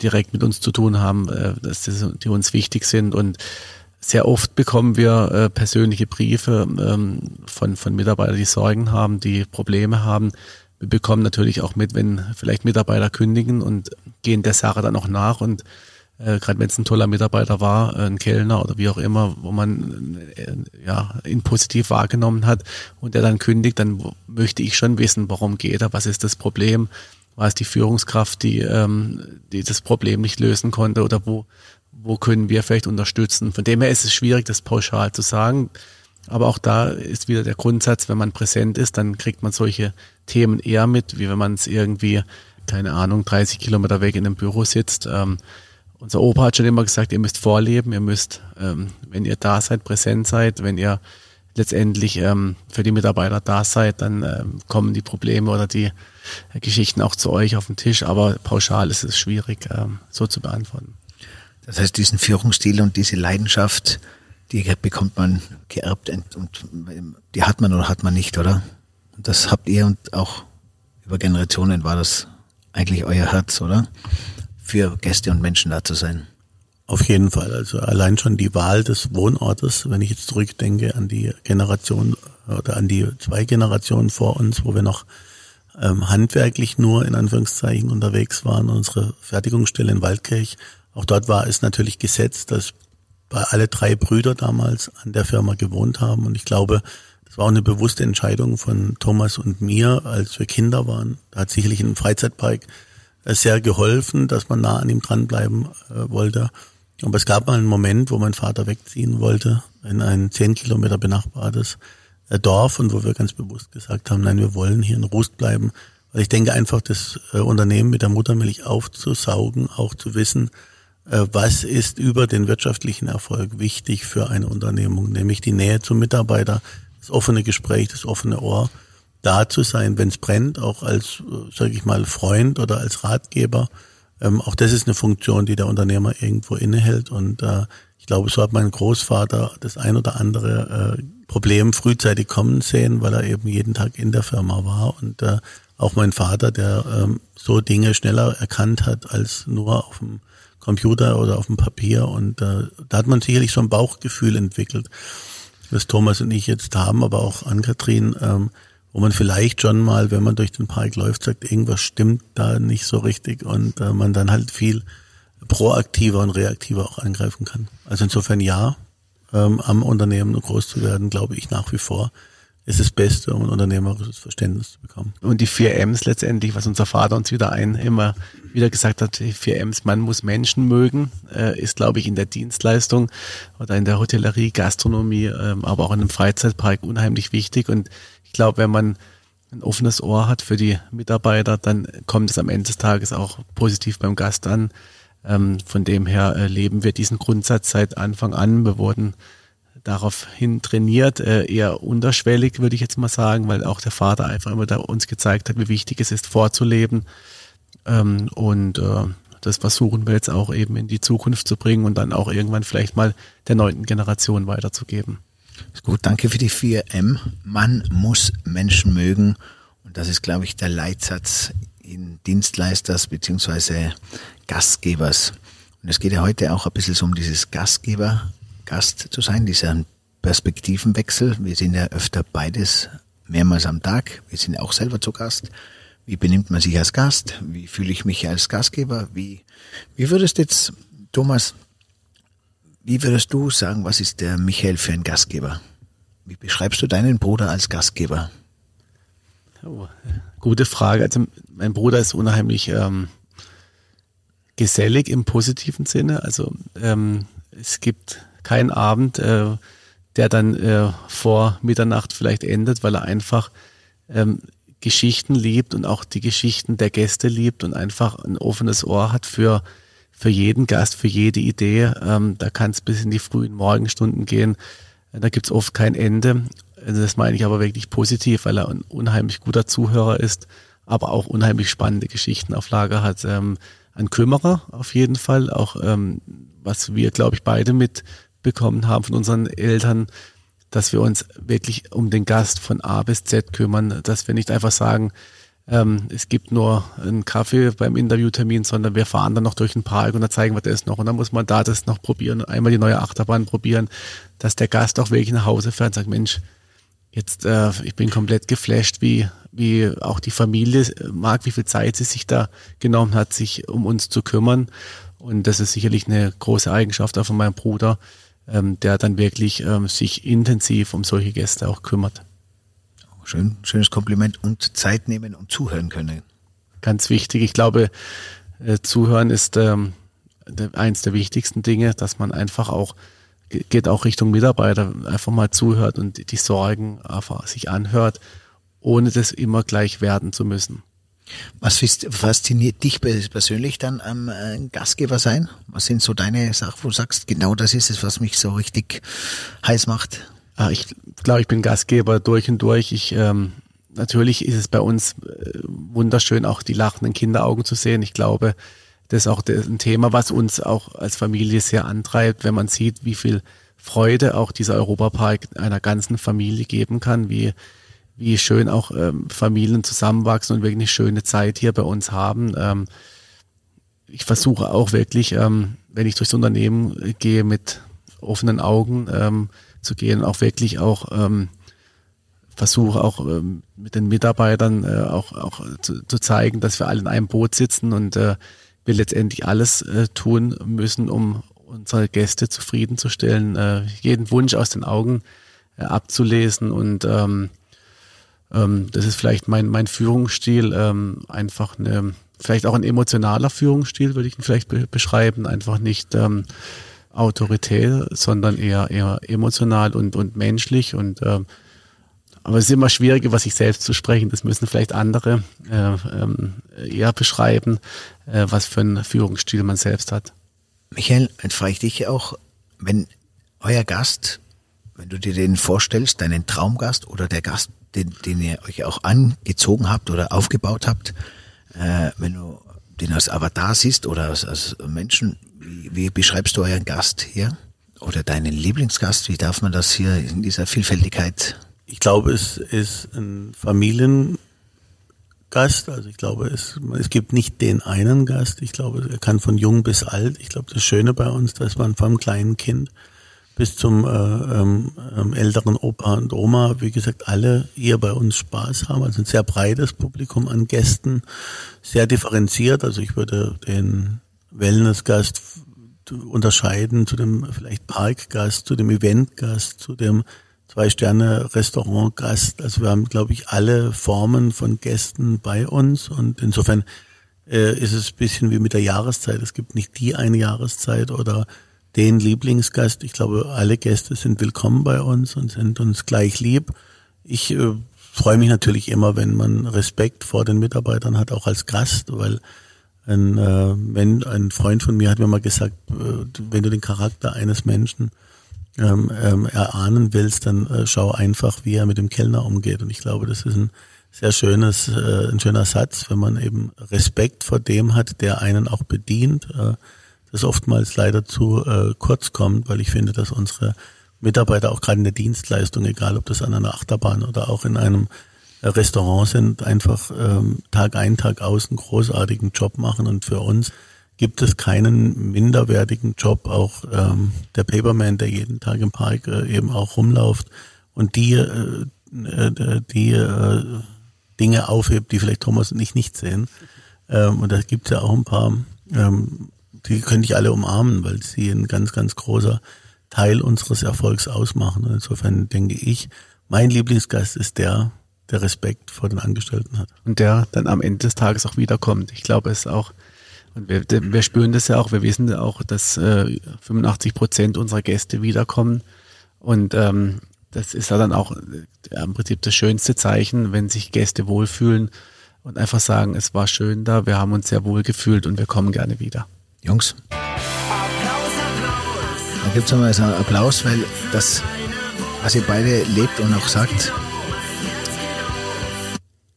direkt mit uns zu tun haben, äh, dass das, die uns wichtig sind. Und sehr oft bekommen wir äh, persönliche Briefe ähm, von, von Mitarbeitern, die Sorgen haben, die Probleme haben, wir bekommen natürlich auch mit, wenn vielleicht Mitarbeiter kündigen und gehen der Sache dann auch nach und äh, gerade wenn es ein toller Mitarbeiter war, äh, ein Kellner oder wie auch immer, wo man äh, ja ihn positiv wahrgenommen hat und der dann kündigt, dann möchte ich schon wissen, warum geht er, was ist das Problem, war es die Führungskraft, die ähm, die das Problem nicht lösen konnte oder wo wo können wir vielleicht unterstützen. Von dem her ist es schwierig, das pauschal zu sagen. Aber auch da ist wieder der Grundsatz, wenn man präsent ist, dann kriegt man solche Themen eher mit, wie wenn man es irgendwie, keine Ahnung, 30 Kilometer weg in einem Büro sitzt. Ähm, unser Opa hat schon immer gesagt, ihr müsst vorleben, ihr müsst, ähm, wenn ihr da seid, präsent seid, wenn ihr letztendlich ähm, für die Mitarbeiter da seid, dann ähm, kommen die Probleme oder die Geschichten auch zu euch auf den Tisch. Aber pauschal ist es schwierig, ähm, so zu beantworten. Das heißt, diesen Führungsstil und diese Leidenschaft, die bekommt man geerbt und die hat man oder hat man nicht, oder? Und das habt ihr und auch über Generationen war das eigentlich euer Herz, oder? Für Gäste und Menschen da zu sein. Auf jeden Fall. Also allein schon die Wahl des Wohnortes, wenn ich jetzt zurückdenke an die Generation oder an die zwei Generationen vor uns, wo wir noch ähm, handwerklich nur in Anführungszeichen unterwegs waren, unsere Fertigungsstelle in Waldkirch. Auch dort war es natürlich gesetzt, dass bei alle drei Brüder damals an der Firma gewohnt haben. Und ich glaube, das war auch eine bewusste Entscheidung von Thomas und mir, als wir Kinder waren. Da hat sicherlich ein Freizeitpark äh, sehr geholfen, dass man nah an ihm dranbleiben äh, wollte. Aber es gab mal einen Moment, wo mein Vater wegziehen wollte in ein zehn Kilometer benachbartes äh, Dorf und wo wir ganz bewusst gesagt haben, nein, wir wollen hier in Rust bleiben. Weil ich denke einfach, das äh, Unternehmen mit der Muttermilch aufzusaugen, auch zu wissen, was ist über den wirtschaftlichen Erfolg wichtig für eine Unternehmung, nämlich die Nähe zum Mitarbeiter, das offene Gespräch, das offene Ohr, da zu sein, wenn es brennt, auch als, sage ich mal, Freund oder als Ratgeber ähm, auch das ist eine Funktion, die der Unternehmer irgendwo innehält. Und äh, ich glaube, so hat mein Großvater das ein oder andere äh, Problem frühzeitig kommen sehen, weil er eben jeden Tag in der Firma war. Und äh, auch mein Vater, der ähm, so Dinge schneller erkannt hat als nur auf dem Computer oder auf dem Papier. Und äh, da hat man sicherlich so ein Bauchgefühl entwickelt, das Thomas und ich jetzt haben, aber auch an Kathrin. Ähm, wo man vielleicht schon mal, wenn man durch den Park läuft, sagt, irgendwas stimmt da nicht so richtig und äh, man dann halt viel proaktiver und reaktiver auch angreifen kann. Also insofern ja, ähm, am Unternehmen groß zu werden, glaube ich nach wie vor ist das Beste, um ein unternehmerisches Verständnis zu bekommen. Und die vier M's letztendlich, was unser Vater uns wieder ein immer wieder gesagt hat, die vier M's, man muss Menschen mögen, äh, ist glaube ich in der Dienstleistung oder in der Hotellerie, Gastronomie, ähm, aber auch in einem Freizeitpark unheimlich wichtig und glaube, wenn man ein offenes Ohr hat für die Mitarbeiter, dann kommt es am Ende des Tages auch positiv beim Gast an. Ähm, von dem her äh, leben wir diesen Grundsatz seit Anfang an. Wir wurden daraufhin trainiert, äh, eher unterschwellig, würde ich jetzt mal sagen, weil auch der Vater einfach immer da uns gezeigt hat, wie wichtig es ist, vorzuleben. Ähm, und äh, das versuchen wir jetzt auch eben in die Zukunft zu bringen und dann auch irgendwann vielleicht mal der neunten Generation weiterzugeben. Gut, danke für die 4M. Man muss Menschen mögen. Und das ist, glaube ich, der Leitsatz in Dienstleisters beziehungsweise Gastgebers. Und es geht ja heute auch ein bisschen so um dieses Gastgeber, Gast zu sein, dieser Perspektivenwechsel. Wir sind ja öfter beides mehrmals am Tag. Wir sind auch selber zu Gast. Wie benimmt man sich als Gast? Wie fühle ich mich als Gastgeber? Wie, wie würdest jetzt, Thomas, wie würdest du sagen, was ist der Michael für ein Gastgeber? Wie beschreibst du deinen Bruder als Gastgeber? Oh, gute Frage. Also mein Bruder ist unheimlich ähm, gesellig im positiven Sinne. Also ähm, es gibt keinen Abend, äh, der dann äh, vor Mitternacht vielleicht endet, weil er einfach ähm, Geschichten liebt und auch die Geschichten der Gäste liebt und einfach ein offenes Ohr hat für für jeden Gast, für jede Idee. Ähm, da kann es bis in die frühen Morgenstunden gehen. Da gibt's oft kein Ende. Also das meine ich aber wirklich positiv, weil er ein unheimlich guter Zuhörer ist, aber auch unheimlich spannende Geschichten auf Lager hat. Ähm, ein Kümmerer auf jeden Fall, auch ähm, was wir, glaube ich, beide mitbekommen haben von unseren Eltern, dass wir uns wirklich um den Gast von A bis Z kümmern, dass wir nicht einfach sagen, ähm, es gibt nur einen Kaffee beim Interviewtermin, sondern wir fahren dann noch durch den Park und dann zeigen wir das noch. Und dann muss man da das noch probieren, einmal die neue Achterbahn probieren, dass der Gast auch wirklich nach Hause fährt und sagt, Mensch, jetzt äh, ich bin komplett geflasht, wie wie auch die Familie mag, wie viel Zeit sie sich da genommen hat, sich um uns zu kümmern. Und das ist sicherlich eine große Eigenschaft auch von meinem Bruder, ähm, der dann wirklich ähm, sich intensiv um solche Gäste auch kümmert. Schön, schönes Kompliment und Zeit nehmen und zuhören können. Ganz wichtig. Ich glaube, äh, zuhören ist ähm, eins der wichtigsten Dinge, dass man einfach auch geht auch Richtung Mitarbeiter, einfach mal zuhört und die Sorgen einfach sich anhört, ohne das immer gleich werden zu müssen. Was fasziniert dich persönlich dann am äh, Gastgeber sein? Was sind so deine Sachen, wo du sagst, genau das ist es, was mich so richtig heiß macht? Ah, ich glaube, ich bin Gastgeber durch und durch. Ich ähm, natürlich ist es bei uns äh, wunderschön, auch die lachenden Kinderaugen zu sehen. Ich glaube, das ist auch ein Thema, was uns auch als Familie sehr antreibt, wenn man sieht, wie viel Freude auch dieser Europapark einer ganzen Familie geben kann, wie, wie schön auch ähm, Familien zusammenwachsen und wirklich eine schöne Zeit hier bei uns haben. Ähm, ich versuche auch wirklich, ähm, wenn ich durchs Unternehmen gehe, mit offenen Augen ähm, zu gehen, auch wirklich auch ähm, versuche auch ähm, mit den Mitarbeitern äh, auch, auch zu, zu zeigen, dass wir alle in einem Boot sitzen und äh, wir letztendlich alles äh, tun müssen, um unsere Gäste zufriedenzustellen, äh, jeden Wunsch aus den Augen äh, abzulesen und ähm, ähm, das ist vielleicht mein, mein Führungsstil, ähm, einfach eine, vielleicht auch ein emotionaler Führungsstil, würde ich ihn vielleicht be beschreiben, einfach nicht ähm, autoritär, sondern eher, eher emotional und, und menschlich und ähm, aber es ist immer schwieriger, was sich selbst zu sprechen. Das müssen vielleicht andere äh, ähm, eher beschreiben, äh, was für einen Führungsstil man selbst hat. Michael, dann frage ich dich auch, wenn euer Gast, wenn du dir den vorstellst, deinen Traumgast oder der Gast, den, den ihr euch auch angezogen habt oder aufgebaut habt, äh, wenn du den als Avatar siehst oder als, als Menschen, wie, wie beschreibst du euren Gast hier? Oder deinen Lieblingsgast? Wie darf man das hier in dieser Vielfältigkeit? Ich glaube, es ist ein Familien Gast. Also ich glaube, es, es gibt nicht den einen Gast. Ich glaube, er kann von jung bis alt. Ich glaube, das Schöne bei uns, dass man vom kleinen Kind bis zum äh, ähm, ähm, älteren Opa und Oma, wie gesagt, alle hier bei uns Spaß haben. Also ein sehr breites Publikum an Gästen, sehr differenziert. Also ich würde den Wellnessgast unterscheiden zu dem vielleicht Parkgast, zu dem Eventgast, zu dem Zwei-Sterne-Restaurant-Gast. Also wir haben, glaube ich, alle Formen von Gästen bei uns und insofern äh, ist es ein bisschen wie mit der Jahreszeit. Es gibt nicht die eine Jahreszeit oder den Lieblingsgast. Ich glaube, alle Gäste sind willkommen bei uns und sind uns gleich lieb. Ich äh, freue mich natürlich immer, wenn man Respekt vor den Mitarbeitern hat, auch als Gast, weil ein, äh, wenn, ein Freund von mir hat mir mal gesagt, äh, wenn du den Charakter eines Menschen ähm, ähm, erahnen willst, dann äh, schau einfach, wie er mit dem Kellner umgeht. Und ich glaube, das ist ein sehr schönes, äh, ein schöner Satz, wenn man eben Respekt vor dem hat, der einen auch bedient, äh, das oftmals leider zu äh, kurz kommt, weil ich finde, dass unsere Mitarbeiter auch gerade in der Dienstleistung, egal ob das an einer Achterbahn oder auch in einem Restaurant sind, einfach ähm, Tag ein, Tag aus einen großartigen Job machen und für uns gibt es keinen minderwertigen Job, auch ähm, der Paperman, der jeden Tag im Park äh, eben auch rumläuft und die, äh, äh, die äh, Dinge aufhebt, die vielleicht Thomas und ich nicht sehen. Ähm, und da gibt es ja auch ein paar, ähm, die könnte ich alle umarmen, weil sie ein ganz, ganz großer Teil unseres Erfolgs ausmachen. Und insofern denke ich, mein Lieblingsgast ist der, der Respekt vor den Angestellten hat. Und der dann am Ende des Tages auch wiederkommt. Ich glaube, es ist auch und wir, wir spüren das ja auch, wir wissen ja auch, dass äh, 85 Prozent unserer Gäste wiederkommen. Und ähm, das ist ja dann auch äh, im Prinzip das schönste Zeichen, wenn sich Gäste wohlfühlen und einfach sagen, es war schön da, wir haben uns sehr wohl gefühlt und wir kommen gerne wieder. Jungs. Da gibt es nochmal so einen Applaus, weil das, was ihr beide lebt und auch sagt,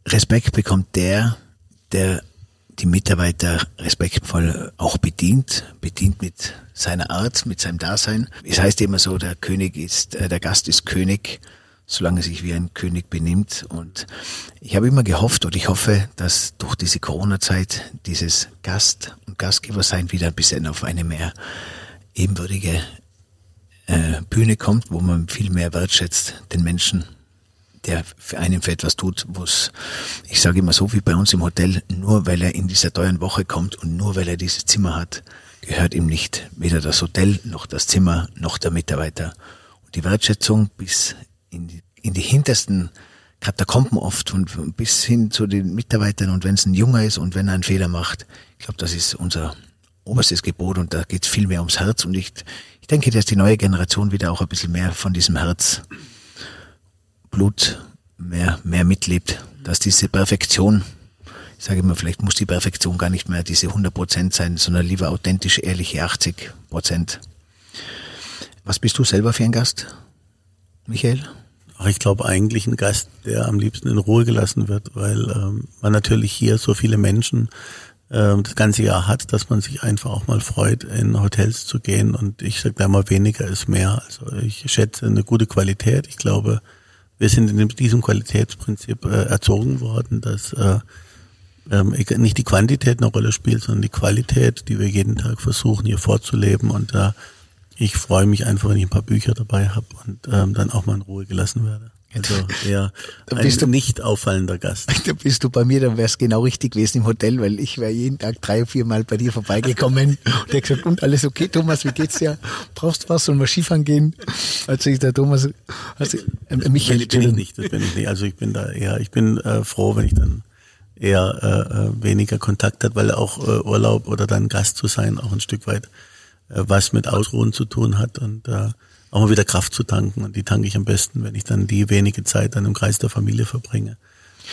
Respekt bekommt der, der die Mitarbeiter respektvoll auch bedient, bedient mit seiner Art, mit seinem Dasein. Es heißt immer so, der König ist, äh, der Gast ist König, solange er sich wie ein König benimmt. Und ich habe immer gehofft und ich hoffe, dass durch diese Corona-Zeit dieses Gast- und Gastgebersein wieder ein bisschen auf eine mehr ebenwürdige äh, Bühne kommt, wo man viel mehr wertschätzt den Menschen der für einen für etwas tut, was ich sage immer so wie bei uns im Hotel, nur weil er in dieser teuren Woche kommt und nur weil er dieses Zimmer hat, gehört ihm nicht weder das Hotel noch das Zimmer noch der Mitarbeiter. Die Wertschätzung bis in die, in die hintersten Katakomben oft und bis hin zu den Mitarbeitern. Und wenn es ein Junger ist und wenn er einen Fehler macht, ich glaube, das ist unser oberstes Gebot und da geht es viel mehr ums Herz. Und ich, ich denke, dass die neue Generation wieder auch ein bisschen mehr von diesem Herz Blut mehr, mehr mitlebt, dass diese Perfektion, ich sage immer, vielleicht muss die Perfektion gar nicht mehr diese 100 Prozent sein, sondern lieber authentisch, ehrliche 80 Prozent. Was bist du selber für ein Gast, Michael? Ich glaube eigentlich ein Gast, der am liebsten in Ruhe gelassen wird, weil ähm, man natürlich hier so viele Menschen äh, das ganze Jahr hat, dass man sich einfach auch mal freut, in Hotels zu gehen. Und ich sage da immer, weniger ist mehr. Also ich schätze eine gute Qualität. Ich glaube, wir sind in diesem Qualitätsprinzip äh, erzogen worden, dass äh, ähm, nicht die Quantität eine Rolle spielt, sondern die Qualität, die wir jeden Tag versuchen hier vorzuleben. Und äh, ich freue mich einfach, wenn ich ein paar Bücher dabei habe und ähm, dann auch mal in Ruhe gelassen werde. Also eher ein bist du, nicht auffallender Gast. Da bist du bei mir, dann wär's genau richtig gewesen im Hotel, weil ich wäre jeden Tag drei, vier Mal bei dir vorbeigekommen und der gesagt, und alles okay, Thomas, wie geht's dir? Brauchst du was? Sollen wir Skifahren gehen? Also ich der Thomas, also äh, Michael, bin, bin ich nicht, das bin ich nicht. Also ich bin da eher, ich bin äh, froh, wenn ich dann eher äh, äh, weniger Kontakt hat, weil auch äh, Urlaub oder dann Gast zu sein auch ein Stück weit was mit Ausruhen zu tun hat und äh, auch mal wieder Kraft zu tanken. Und die tanke ich am besten, wenn ich dann die wenige Zeit dann im Kreis der Familie verbringe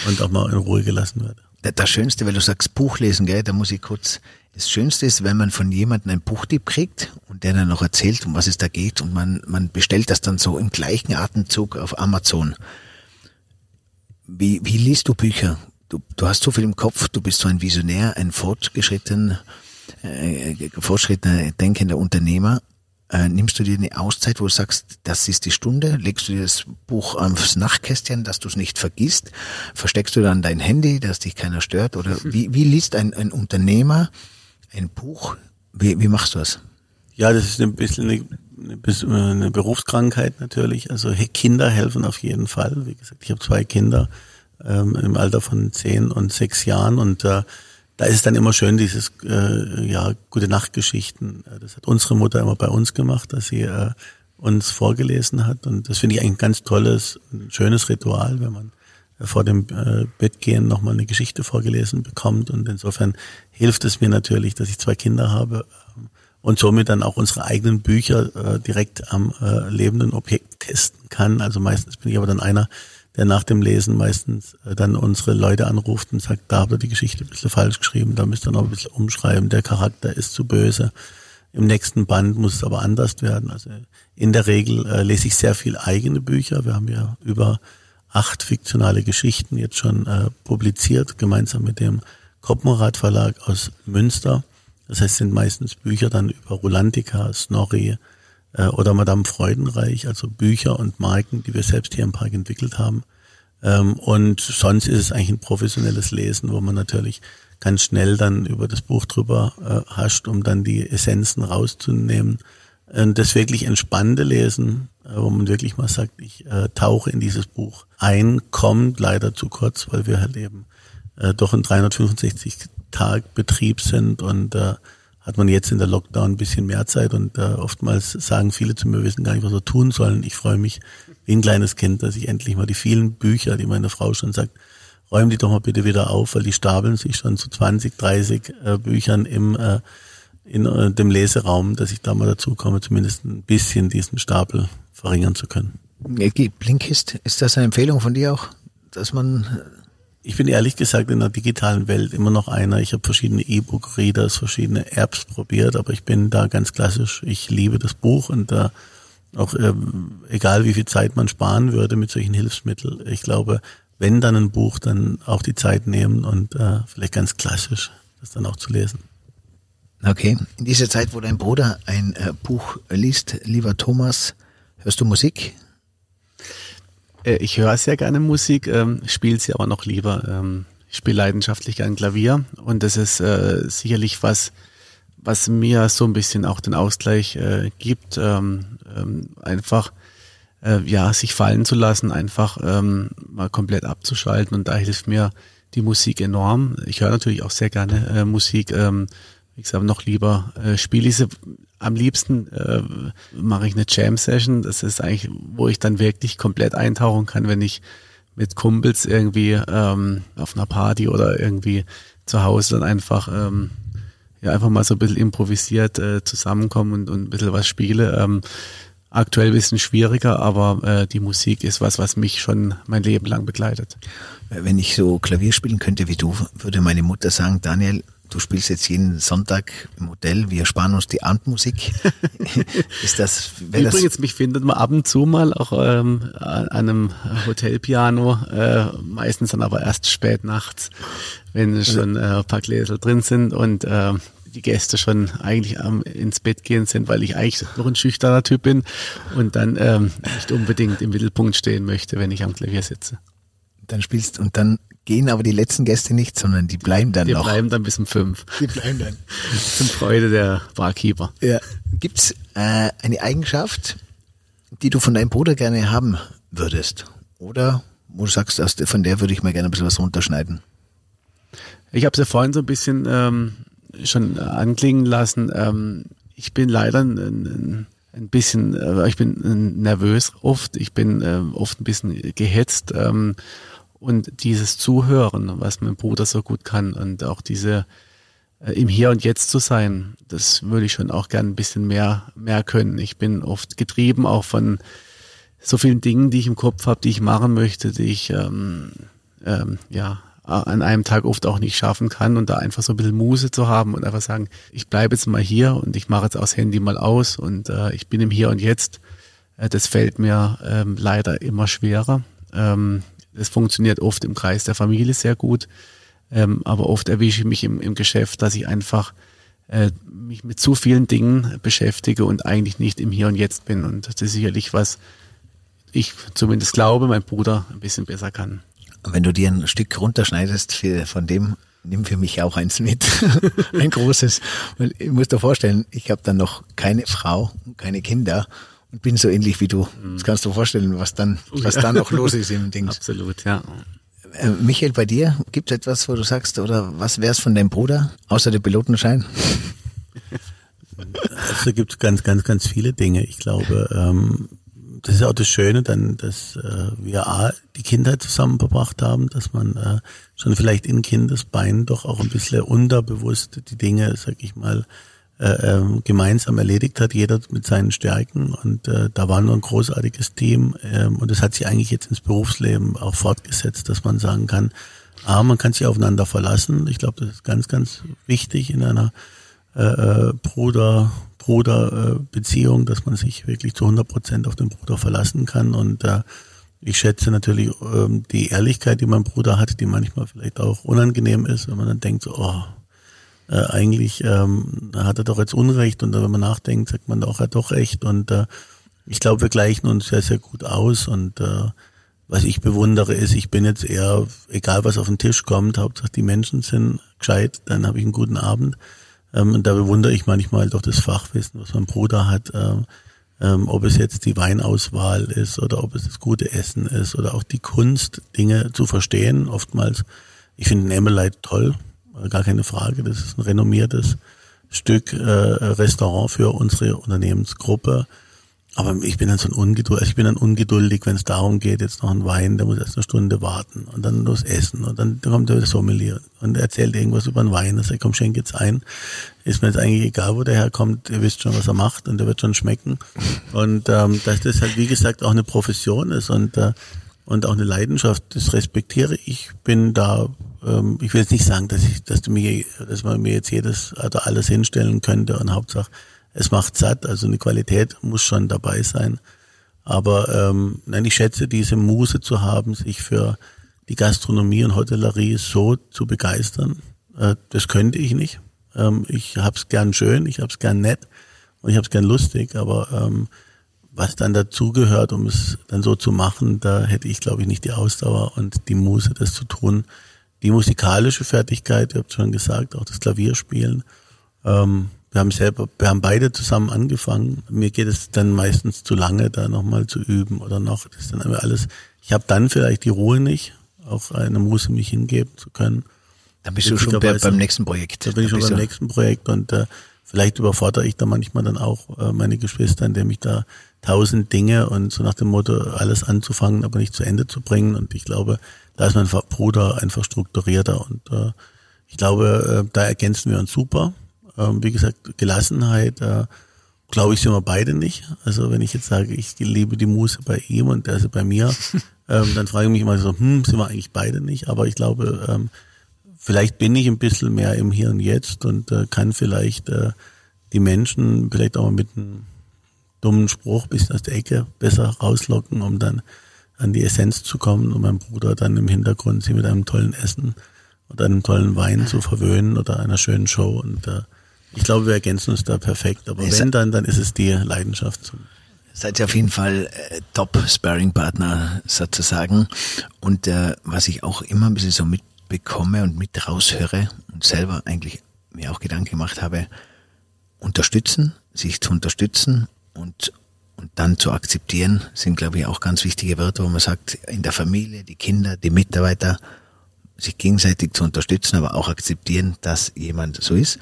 und auch mal in Ruhe gelassen werde. Das Schönste, weil du sagst Buch lesen, gell, da muss ich kurz, das Schönste ist, wenn man von jemandem einen Buchtipp kriegt und der dann noch erzählt, um was es da geht und man, man bestellt das dann so im gleichen Atemzug auf Amazon. Wie, wie liest du Bücher? Du, du hast so viel im Kopf, du bist so ein Visionär, ein fortgeschrittener, äh, fortschrittener denkender Unternehmer äh, nimmst du dir eine Auszeit, wo du sagst, das ist die Stunde, legst du dir das Buch aufs Nachtkästchen, dass du es nicht vergisst, versteckst du dann dein Handy, dass dich keiner stört oder wie, wie liest ein, ein Unternehmer ein Buch? Wie, wie machst du das? Ja, das ist ein bisschen eine, eine Berufskrankheit natürlich. Also Kinder helfen auf jeden Fall. Wie gesagt, ich habe zwei Kinder ähm, im Alter von zehn und sechs Jahren und äh, da ist es dann immer schön, dieses äh, ja gute Nachtgeschichten. Äh, das hat unsere Mutter immer bei uns gemacht, dass sie äh, uns vorgelesen hat. Und das finde ich eigentlich ein ganz tolles, ein schönes Ritual, wenn man äh, vor dem äh, Bettgehen nochmal eine Geschichte vorgelesen bekommt. Und insofern hilft es mir natürlich, dass ich zwei Kinder habe ähm, und somit dann auch unsere eigenen Bücher äh, direkt am äh, lebenden Objekt testen kann. Also meistens bin ich aber dann einer, der nach dem Lesen meistens äh, dann unsere Leute anruft und sagt, da habt ihr die Geschichte ein bisschen falsch geschrieben, da müsst ihr noch ein bisschen umschreiben, der Charakter ist zu böse. Im nächsten Band muss es aber anders werden. Also in der Regel äh, lese ich sehr viel eigene Bücher. Wir haben ja über acht fiktionale Geschichten jetzt schon äh, publiziert, gemeinsam mit dem Koppenrad Verlag aus Münster. Das heißt, sind meistens Bücher dann über Rolantica, Snorri, äh, oder Madame Freudenreich, also Bücher und Marken, die wir selbst hier im Park entwickelt haben. Ähm, und sonst ist es eigentlich ein professionelles Lesen, wo man natürlich ganz schnell dann über das Buch drüber äh, hascht, um dann die Essenzen rauszunehmen. Und das wirklich entspannende Lesen, äh, wo man wirklich mal sagt, ich äh, tauche in dieses Buch ein, kommt leider zu kurz, weil wir halt eben äh, doch in 365 Tag Betrieb sind und äh, hat man jetzt in der Lockdown ein bisschen mehr Zeit und äh, oftmals sagen viele zu mir, wissen gar nicht, was wir tun sollen. Ich freue mich wie ein kleines Kind, dass ich endlich mal die vielen Bücher, die meine Frau schon sagt, räumen die doch mal bitte wieder auf, weil die stapeln sich schon zu 20, 30 äh, Büchern im äh, in äh, dem Leseraum, dass ich da mal dazu komme, zumindest ein bisschen diesen Stapel verringern zu können. Blinkist, ist das eine Empfehlung von dir auch, dass man ich bin ehrlich gesagt in der digitalen Welt immer noch einer. Ich habe verschiedene E-Book-Readers, verschiedene Apps probiert, aber ich bin da ganz klassisch. Ich liebe das Buch und da auch äh, egal wie viel Zeit man sparen würde mit solchen Hilfsmitteln. Ich glaube, wenn dann ein Buch, dann auch die Zeit nehmen und äh, vielleicht ganz klassisch das dann auch zu lesen. Okay. In dieser Zeit, wo dein Bruder ein äh, Buch liest, lieber Thomas, hörst du Musik? Äh, ich höre sehr gerne Musik, ähm, spiele sie aber noch lieber. Ähm, ich spiele leidenschaftlich gern Klavier und das ist äh, sicherlich was, was mir so ein bisschen auch den Ausgleich äh, gibt, ähm, ähm, einfach äh, ja sich fallen zu lassen, einfach ähm, mal komplett abzuschalten und da hilft mir die Musik enorm. Ich höre natürlich auch sehr gerne äh, Musik. Ähm, wie gesagt, noch lieber äh, spiele ich sie am liebsten äh, mache ich eine Jam-Session. Das ist eigentlich, wo ich dann wirklich komplett eintauchen kann, wenn ich mit Kumpels irgendwie ähm, auf einer Party oder irgendwie zu Hause dann einfach ähm, ja einfach mal so ein bisschen improvisiert äh, zusammenkommen und, und ein bisschen was spiele. Ähm, aktuell ein bisschen schwieriger, aber äh, die Musik ist was, was mich schon mein Leben lang begleitet. Wenn ich so Klavier spielen könnte wie du, würde meine Mutter sagen, Daniel, du spielst jetzt jeden Sonntag im Hotel, wir sparen uns die Abendmusik. ist das, Übrigens, das mich findet man ab und zu mal auch ähm, an einem Hotelpiano, äh, meistens dann aber erst spät nachts, wenn schon äh, ein paar Gläser drin sind und äh, die Gäste schon eigentlich am ins Bett gehen sind, weil ich eigentlich noch ein schüchterner Typ bin und dann ähm, nicht unbedingt im Mittelpunkt stehen möchte, wenn ich am Klavier sitze. Dann spielst und dann gehen aber die letzten Gäste nicht, sondern die bleiben dann die noch. Die bleiben dann bis um fünf. Die bleiben dann. Zum Freude der Barkeeper. Ja. Gibt's äh, eine Eigenschaft, die du von deinem Bruder gerne haben würdest? Oder wo du sagst, von der würde ich mir gerne ein bisschen was runterschneiden? Ich habe es ja vorhin so ein bisschen ähm, schon anklingen lassen. Ähm, ich bin leider ein, ein, ein bisschen, äh, ich bin nervös oft, ich bin äh, oft ein bisschen gehetzt ähm, und dieses Zuhören, was mein Bruder so gut kann und auch diese äh, im Hier und Jetzt zu sein, das würde ich schon auch gern ein bisschen mehr mehr können. Ich bin oft getrieben auch von so vielen Dingen, die ich im Kopf habe, die ich machen möchte, die ich ähm, ähm, ja an einem Tag oft auch nicht schaffen kann und da einfach so ein bisschen Muse zu haben und einfach sagen, ich bleibe jetzt mal hier und ich mache jetzt auch das Handy mal aus und äh, ich bin im Hier und Jetzt. Äh, das fällt mir ähm, leider immer schwerer. Ähm, das funktioniert oft im Kreis der Familie sehr gut, ähm, aber oft erwische ich mich im, im Geschäft, dass ich einfach äh, mich mit zu vielen Dingen beschäftige und eigentlich nicht im Hier und Jetzt bin. Und das ist sicherlich was, ich zumindest glaube, mein Bruder ein bisschen besser kann wenn du dir ein Stück runterschneidest für, von dem, nimm für mich auch eins mit. ein großes. Weil ich muss dir vorstellen, ich habe dann noch keine Frau, keine Kinder und bin so ähnlich wie du. Das kannst du dir vorstellen, was dann, was dann noch los ist im Ding. Absolut, ja. Äh, Michael, bei dir gibt es etwas, wo du sagst, oder was wär's von deinem Bruder, außer der Pilotenschein? Also gibt es ganz, ganz, ganz viele Dinge. Ich glaube, ähm, das ist auch das Schöne dann, dass äh, wir A, die Kindheit zusammen verbracht haben, dass man äh, schon vielleicht in Kindesbeinen doch auch ein bisschen unterbewusst die Dinge, sag ich mal, äh, äh, gemeinsam erledigt hat, jeder mit seinen Stärken. Und äh, da war nur ein großartiges Team. Äh, und das hat sich eigentlich jetzt ins Berufsleben auch fortgesetzt, dass man sagen kann, A, man kann sich aufeinander verlassen. Ich glaube, das ist ganz, ganz wichtig in einer äh, äh Bruder, Bruderbeziehung, dass man sich wirklich zu 100 Prozent auf den Bruder verlassen kann. Und äh, ich schätze natürlich ähm, die Ehrlichkeit, die mein Bruder hat, die manchmal vielleicht auch unangenehm ist, wenn man dann denkt, so, oh, äh, eigentlich ähm, hat er doch jetzt Unrecht. Und wenn man nachdenkt, sagt man doch, er hat doch recht. Und äh, ich glaube, wir gleichen uns sehr, sehr gut aus. Und äh, was ich bewundere ist, ich bin jetzt eher, egal was auf den Tisch kommt, Hauptsache die Menschen sind gescheit, dann habe ich einen guten Abend. Ähm, und da bewundere ich manchmal doch das Fachwissen, was mein Bruder hat. Ähm, ähm, ob es jetzt die Weinauswahl ist oder ob es das gute Essen ist oder auch die Kunst, Dinge zu verstehen. Oftmals, ich finde Emmelite toll, gar keine Frage. Das ist ein renommiertes Stück äh, Restaurant für unsere Unternehmensgruppe. Aber ich bin dann so ein Ungeduld, also ich bin dann ungeduldig, wenn es darum geht, jetzt noch ein Wein, der muss erst eine Stunde warten und dann das Essen und dann kommt der Sommelier und erzählt irgendwas über einen Wein. Also komm, schenk jetzt ein. Ist mir jetzt eigentlich egal, wo der herkommt. Ihr wisst schon, was er macht und der wird schon schmecken. Und ähm, dass das halt, wie gesagt, auch eine Profession ist und äh, und auch eine Leidenschaft, das respektiere ich. Bin da, ähm, ich will jetzt nicht sagen, dass ich, dass du mir, dass man mir jetzt jedes oder alles hinstellen könnte und Hauptsache es macht satt, also eine Qualität muss schon dabei sein. Aber ähm, nein, ich schätze diese Muse zu haben, sich für die Gastronomie und Hotellerie so zu begeistern. Äh, das könnte ich nicht. Ähm, ich hab's gern schön, ich hab's gern nett und ich hab's gern lustig, aber ähm, was dann dazugehört, um es dann so zu machen, da hätte ich, glaube ich, nicht die Ausdauer und die Muse, das zu tun. Die musikalische Fertigkeit, ihr habt schon gesagt, auch das Klavierspielen. Ähm, wir haben selber, wir haben beide zusammen angefangen. Mir geht es dann meistens zu lange, da nochmal zu üben oder noch. Das ist dann alles. Ich habe dann vielleicht die Ruhe nicht, auch eine Muse mich hingeben zu können. Da bist du schon bei, beim nächsten Projekt. Da bin ich schon beim nächsten Projekt und äh, vielleicht überfordere ich da manchmal dann auch äh, meine Geschwister, indem ich da tausend Dinge und so nach dem Motto alles anzufangen, aber nicht zu Ende zu bringen. Und ich glaube, da ist mein Bruder einfach strukturierter und äh, ich glaube, äh, da ergänzen wir uns super. Ähm, wie gesagt, Gelassenheit, äh, glaube ich, sind wir beide nicht. Also wenn ich jetzt sage, ich liebe die Muse bei ihm und der ist bei mir, ähm, dann frage ich mich immer so, hm, sind wir eigentlich beide nicht. Aber ich glaube, ähm, vielleicht bin ich ein bisschen mehr im Hier und Jetzt und äh, kann vielleicht äh, die Menschen vielleicht auch mal mit einem dummen Spruch bis aus der Ecke besser rauslocken, um dann an die Essenz zu kommen und mein Bruder dann im Hintergrund sie mit einem tollen Essen oder einem tollen Wein zu verwöhnen oder einer schönen Show. Und äh, ich glaube, wir ergänzen uns da perfekt. Aber wenn dann, dann ist es die Leidenschaft. Seid ihr auf jeden Fall äh, Top-Sparring-Partner sozusagen. Und äh, was ich auch immer ein bisschen so mitbekomme und mit raushöre und selber eigentlich mir auch Gedanken gemacht habe, unterstützen, sich zu unterstützen und und dann zu akzeptieren, sind, glaube ich, auch ganz wichtige Wörter, wo man sagt, in der Familie, die Kinder, die Mitarbeiter, sich gegenseitig zu unterstützen, aber auch akzeptieren, dass jemand so ist.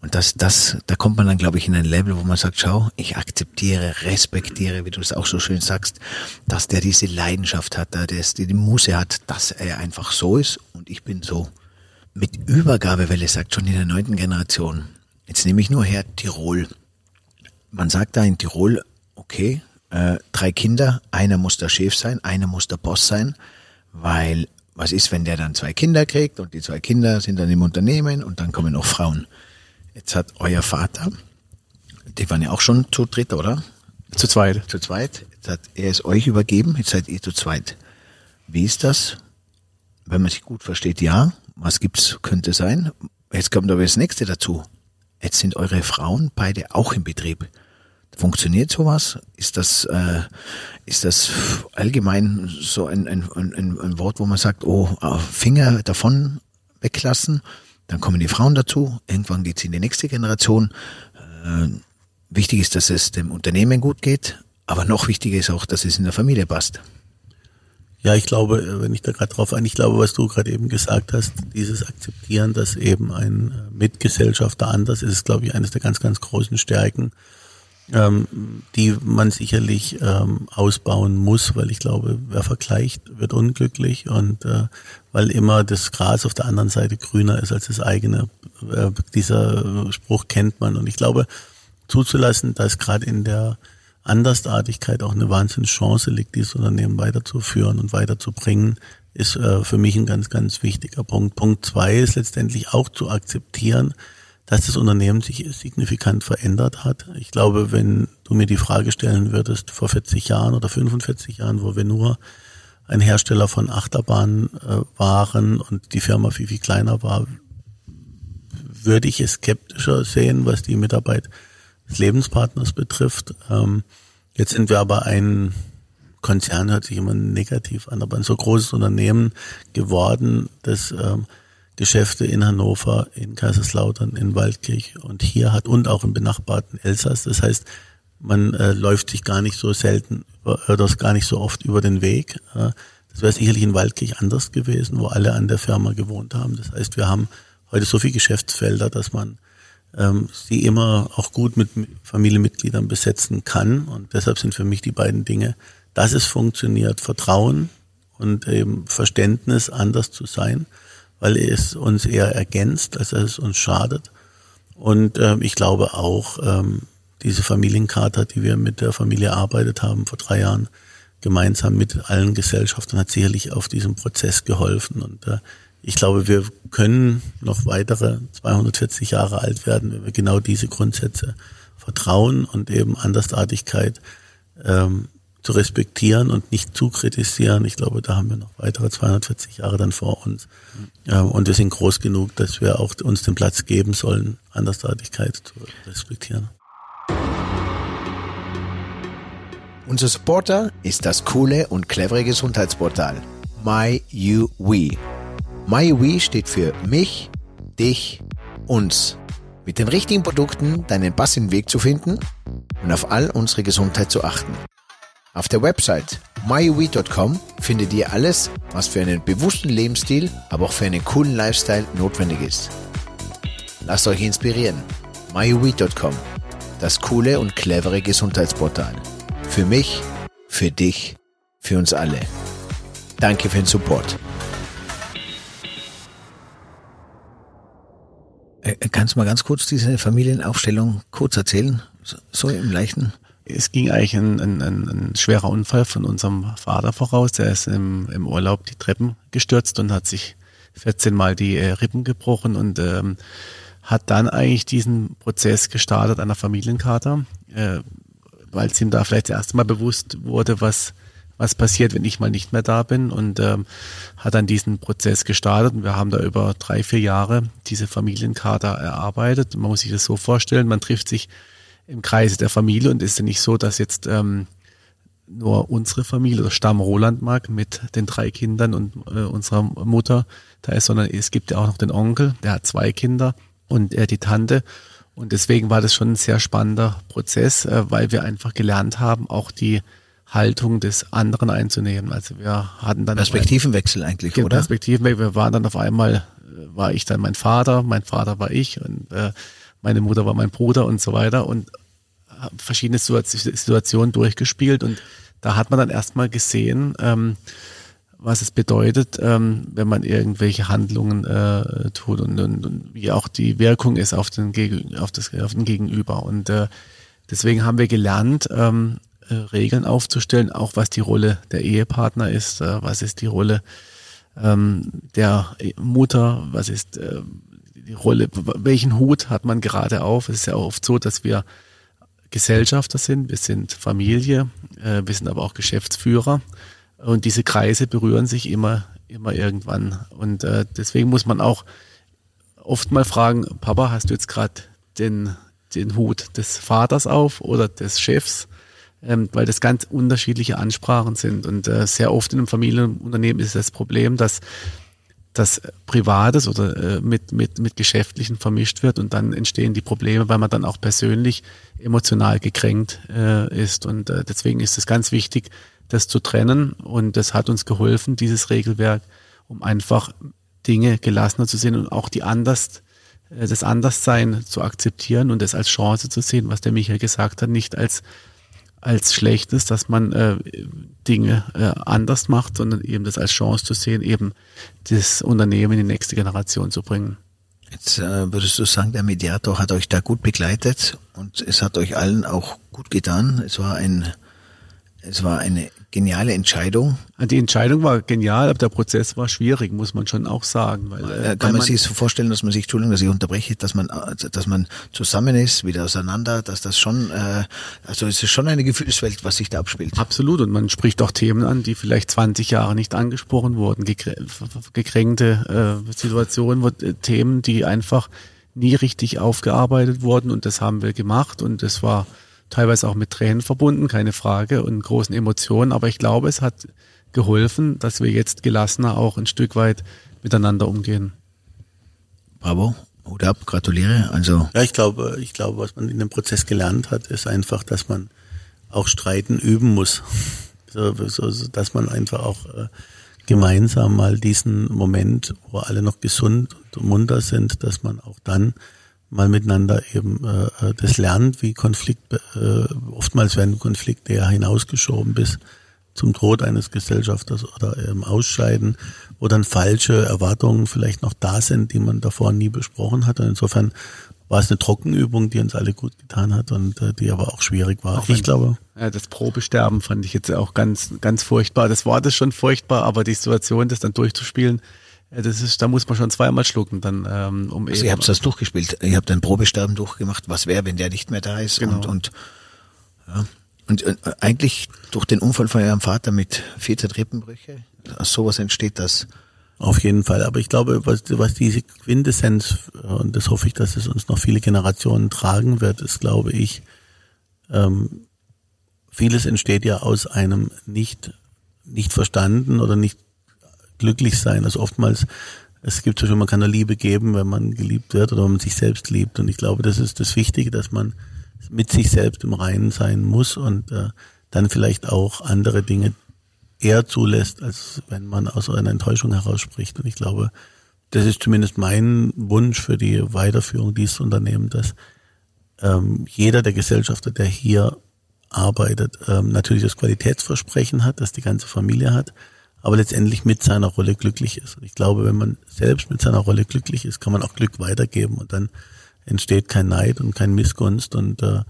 Und das, das, da kommt man dann, glaube ich, in ein Level, wo man sagt, schau, ich akzeptiere, respektiere, wie du es auch so schön sagst, dass der diese Leidenschaft hat, dass der die Muße hat, dass er einfach so ist und ich bin so. Mit Übergabewelle sagt schon in der neunten Generation, jetzt nehme ich nur her Tirol. Man sagt da in Tirol, okay, äh, drei Kinder, einer muss der Chef sein, einer muss der Boss sein, weil was ist, wenn der dann zwei Kinder kriegt und die zwei Kinder sind dann im Unternehmen und dann kommen noch Frauen. Jetzt hat euer Vater, die waren ja auch schon zu dritt, oder? Zu zweit. Zu zweit. Jetzt hat er es euch übergeben, jetzt seid ihr zu zweit. Wie ist das? Wenn man sich gut versteht, ja. Was gibt's, könnte sein. Jetzt kommt aber das nächste dazu. Jetzt sind eure Frauen beide auch im Betrieb. Funktioniert sowas? Ist das, äh, ist das allgemein so ein, ein, ein, ein Wort, wo man sagt, oh, äh, Finger davon weglassen? Dann kommen die Frauen dazu, irgendwann geht's in die nächste Generation. Äh, wichtig ist, dass es dem Unternehmen gut geht, aber noch wichtiger ist auch, dass es in der Familie passt. Ja, ich glaube, wenn ich da gerade drauf ein, ich glaube, was du gerade eben gesagt hast, dieses Akzeptieren, dass eben ein Mitgesellschafter anders ist, ist, glaube ich, eines der ganz, ganz großen Stärken ähm, die man sicherlich ähm, ausbauen muss, weil ich glaube, wer vergleicht, wird unglücklich und äh, weil immer das Gras auf der anderen Seite grüner ist als das eigene. Äh, dieser Spruch kennt man und ich glaube, zuzulassen, dass gerade in der Andersartigkeit auch eine Wahnsinnschance liegt, dieses Unternehmen weiterzuführen und weiterzubringen, ist äh, für mich ein ganz, ganz wichtiger Punkt. Punkt zwei ist letztendlich auch zu akzeptieren, dass das Unternehmen sich signifikant verändert hat. Ich glaube, wenn du mir die Frage stellen würdest, vor 40 Jahren oder 45 Jahren, wo wir nur ein Hersteller von Achterbahnen äh, waren und die Firma viel, viel kleiner war, würde ich es skeptischer sehen, was die Mitarbeit des Lebenspartners betrifft. Ähm, jetzt sind wir aber ein Konzern, hört sich immer negativ an, aber ein so großes Unternehmen geworden, das ähm, Geschäfte in Hannover, in Kaiserslautern, in Waldkirch und hier hat und auch im benachbarten Elsass. Das heißt, man äh, läuft sich gar nicht so selten oder gar nicht so oft über den Weg. Äh, das wäre sicherlich in Waldkirch anders gewesen, wo alle an der Firma gewohnt haben. Das heißt, wir haben heute so viele Geschäftsfelder, dass man ähm, sie immer auch gut mit Familienmitgliedern besetzen kann. Und deshalb sind für mich die beiden Dinge, dass es funktioniert, Vertrauen und eben Verständnis, anders zu sein weil es uns eher ergänzt, als es uns schadet. Und ähm, ich glaube auch, ähm, diese Familienkarte, die wir mit der Familie erarbeitet haben vor drei Jahren, gemeinsam mit allen Gesellschaften, hat sicherlich auf diesem Prozess geholfen. Und äh, ich glaube, wir können noch weitere 240 Jahre alt werden, wenn wir genau diese Grundsätze Vertrauen und eben Andersartigkeit ähm, zu respektieren und nicht zu kritisieren. Ich glaube, da haben wir noch weitere 240 Jahre dann vor uns. Und wir sind groß genug, dass wir auch uns den Platz geben sollen, Andersartigkeit zu respektieren. Unser Supporter ist das coole und clevere Gesundheitsportal MyUWe. MyUWe steht für mich, dich, uns. Mit den richtigen Produkten deinen passenden Weg zu finden und auf all unsere Gesundheit zu achten. Auf der Website mywe.com findet ihr alles, was für einen bewussten Lebensstil, aber auch für einen coolen Lifestyle notwendig ist. Lasst euch inspirieren. mywe.com, das coole und clevere Gesundheitsportal. Für mich, für dich, für uns alle. Danke für den Support. Kannst du mal ganz kurz diese Familienaufstellung kurz erzählen? So im leichten es ging eigentlich ein, ein, ein, schwerer Unfall von unserem Vater voraus. Der ist im, im Urlaub die Treppen gestürzt und hat sich 14 Mal die äh, Rippen gebrochen und ähm, hat dann eigentlich diesen Prozess gestartet einer Familienkater, äh, weil es ihm da vielleicht das erste Mal bewusst wurde, was was passiert, wenn ich mal nicht mehr da bin und ähm, hat dann diesen Prozess gestartet und wir haben da über drei, vier Jahre diese Familienkater erarbeitet. Man muss sich das so vorstellen, man trifft sich im Kreise der Familie und ist ja nicht so, dass jetzt ähm, nur unsere Familie oder Stamm Rolandmark mit den drei Kindern und äh, unserer Mutter da ist, sondern es gibt ja auch noch den Onkel, der hat zwei Kinder und äh, die Tante. Und deswegen war das schon ein sehr spannender Prozess, äh, weil wir einfach gelernt haben, auch die Haltung des anderen einzunehmen. Also wir hatten dann Perspektivenwechsel eigentlich, oder? Perspektivenwechsel. Wir waren dann auf einmal, äh, war ich dann mein Vater, mein Vater war ich und äh, meine Mutter war mein Bruder und so weiter und verschiedene Situationen durchgespielt und da hat man dann erstmal gesehen, ähm, was es bedeutet, ähm, wenn man irgendwelche Handlungen äh, tut und, und, und, wie auch die Wirkung ist auf den, auf das, auf den Gegenüber. Und äh, deswegen haben wir gelernt, ähm, äh, Regeln aufzustellen, auch was die Rolle der Ehepartner ist, äh, was ist die Rolle ähm, der Mutter, was ist äh, die Rolle, welchen Hut hat man gerade auf. Es ist ja oft so, dass wir Gesellschafter sind, wir sind Familie, äh, wir sind aber auch Geschäftsführer und diese Kreise berühren sich immer, immer irgendwann. Und äh, deswegen muss man auch oft mal fragen, Papa, hast du jetzt gerade den, den Hut des Vaters auf oder des Chefs? Ähm, weil das ganz unterschiedliche Ansprachen sind. Und äh, sehr oft in einem Familienunternehmen ist das Problem, dass das Privates oder äh, mit, mit, mit Geschäftlichen vermischt wird und dann entstehen die Probleme, weil man dann auch persönlich emotional gekränkt äh, ist. Und äh, deswegen ist es ganz wichtig, das zu trennen. Und das hat uns geholfen, dieses Regelwerk, um einfach Dinge gelassener zu sehen und auch die anders, äh, das Anderssein zu akzeptieren und das als Chance zu sehen, was der Michael gesagt hat, nicht als als Schlechtes, dass man äh, Dinge äh, anders macht, sondern eben das als Chance zu sehen, eben das Unternehmen in die nächste Generation zu bringen. Jetzt äh, würdest du sagen, der Mediator hat euch da gut begleitet und es hat euch allen auch gut getan. Es war ein, es war eine geniale Entscheidung. Die Entscheidung war genial, aber der Prozess war schwierig, muss man schon auch sagen. Weil, äh, Kann man, man sich so vorstellen, dass man sich, Entschuldigung, dass ich unterbreche, dass man, dass man zusammen ist, wieder auseinander, dass das schon, äh, also es ist schon eine Gefühlswelt, was sich da abspielt. Absolut, und man spricht auch Themen an, die vielleicht 20 Jahre nicht angesprochen wurden, gekränkte äh, Situationen, äh, Themen, die einfach nie richtig aufgearbeitet wurden und das haben wir gemacht und das war teilweise auch mit Tränen verbunden, keine Frage, und großen Emotionen. Aber ich glaube, es hat geholfen, dass wir jetzt gelassener auch ein Stück weit miteinander umgehen. Bravo. Hut ab, gratuliere. Also. Ja, ich glaube, ich glaube, was man in dem Prozess gelernt hat, ist einfach, dass man auch Streiten üben muss. So, so, dass man einfach auch äh, gemeinsam mal diesen Moment, wo alle noch gesund und munter sind, dass man auch dann mal miteinander eben äh, das lernt, wie Konflikt, äh, oftmals werden Konflikte ja hinausgeschoben bis zum Tod eines Gesellschafters oder im Ausscheiden, wo dann falsche Erwartungen vielleicht noch da sind, die man davor nie besprochen hat. Und insofern war es eine Trockenübung, die uns alle gut getan hat und äh, die aber auch schwierig war. Auch ich glaube. Ja, das Probesterben fand ich jetzt auch ganz, ganz furchtbar. Das Wort ist schon furchtbar, aber die Situation, das dann durchzuspielen, das ist, da muss man schon zweimal schlucken, dann ähm, um also eben. Ihr habt das durchgespielt. Ihr habt ein Probesterben durchgemacht. Was wäre, wenn der nicht mehr da ist? Genau. Und und ja. Und, und eigentlich durch den Unfall von eurem Vater mit vier Treppenbrüche, aus sowas entsteht das. Auf jeden Fall. Aber ich glaube, was, was diese Quintessenz, und das hoffe ich, dass es uns noch viele Generationen tragen wird, ist, glaube ich, ähm, vieles entsteht ja aus einem nicht, nicht verstanden oder nicht glücklich sein. Also oftmals, es gibt schon, man kann nur Liebe geben, wenn man geliebt wird oder wenn man sich selbst liebt. Und ich glaube, das ist das Wichtige, dass man mit sich selbst im Reinen sein muss und äh, dann vielleicht auch andere Dinge eher zulässt, als wenn man aus einer Enttäuschung herausspricht. Und ich glaube, das ist zumindest mein Wunsch für die Weiterführung dieses Unternehmens, dass ähm, jeder der Gesellschafter, der hier arbeitet, ähm, natürlich das Qualitätsversprechen hat, das die ganze Familie hat, aber letztendlich mit seiner Rolle glücklich ist. Und ich glaube, wenn man selbst mit seiner Rolle glücklich ist, kann man auch Glück weitergeben und dann entsteht kein Neid und kein Missgunst. Und äh,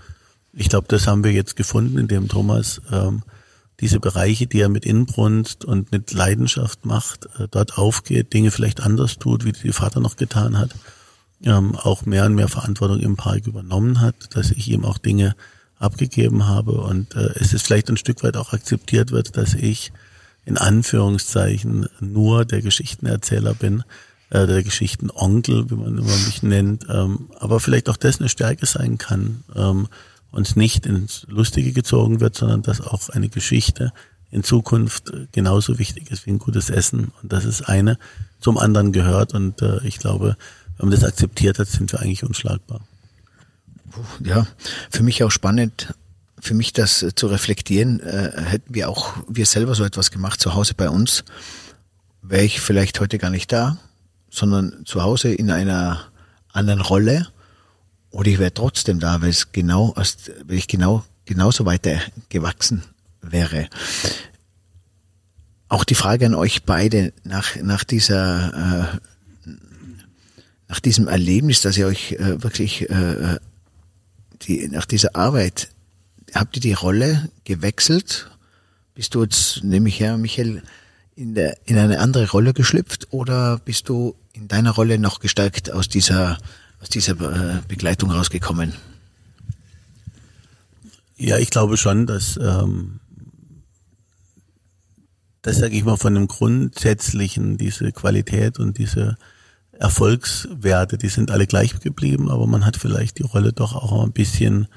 ich glaube, das haben wir jetzt gefunden, indem Thomas ähm, diese Bereiche, die er mit Inbrunst und mit Leidenschaft macht, äh, dort aufgeht, Dinge vielleicht anders tut, wie die Vater noch getan hat, ähm, auch mehr und mehr Verantwortung im Park übernommen hat, dass ich ihm auch Dinge abgegeben habe und äh, es ist vielleicht ein Stück weit auch akzeptiert wird, dass ich in Anführungszeichen nur der Geschichtenerzähler bin, äh, der Geschichtenonkel, wie man immer mich nennt, ähm, aber vielleicht auch das eine Stärke sein kann ähm, und nicht ins Lustige gezogen wird, sondern dass auch eine Geschichte in Zukunft genauso wichtig ist wie ein gutes Essen und dass es eine zum anderen gehört und äh, ich glaube, wenn man das akzeptiert hat, sind wir eigentlich unschlagbar. Ja, für mich auch spannend, für mich das zu reflektieren, äh, hätten wir auch wir selber so etwas gemacht zu Hause bei uns, wäre ich vielleicht heute gar nicht da, sondern zu Hause in einer anderen Rolle oder ich wäre trotzdem da, weil es genau, weil ich genau genauso weiter gewachsen wäre. Auch die Frage an euch beide nach nach dieser äh, nach diesem Erlebnis, dass ihr euch äh, wirklich äh, äh, die, nach dieser Arbeit, habt ihr die Rolle gewechselt? Bist du jetzt, nehme ich her, Michael, in, der, in eine andere Rolle geschlüpft oder bist du in deiner Rolle noch gestärkt aus dieser, aus dieser äh, Begleitung rausgekommen? Ja, ich glaube schon, dass ähm, das sage ich mal von dem Grundsätzlichen, diese Qualität und diese Erfolgswerte, die sind alle gleich geblieben, aber man hat vielleicht die Rolle doch auch ein bisschen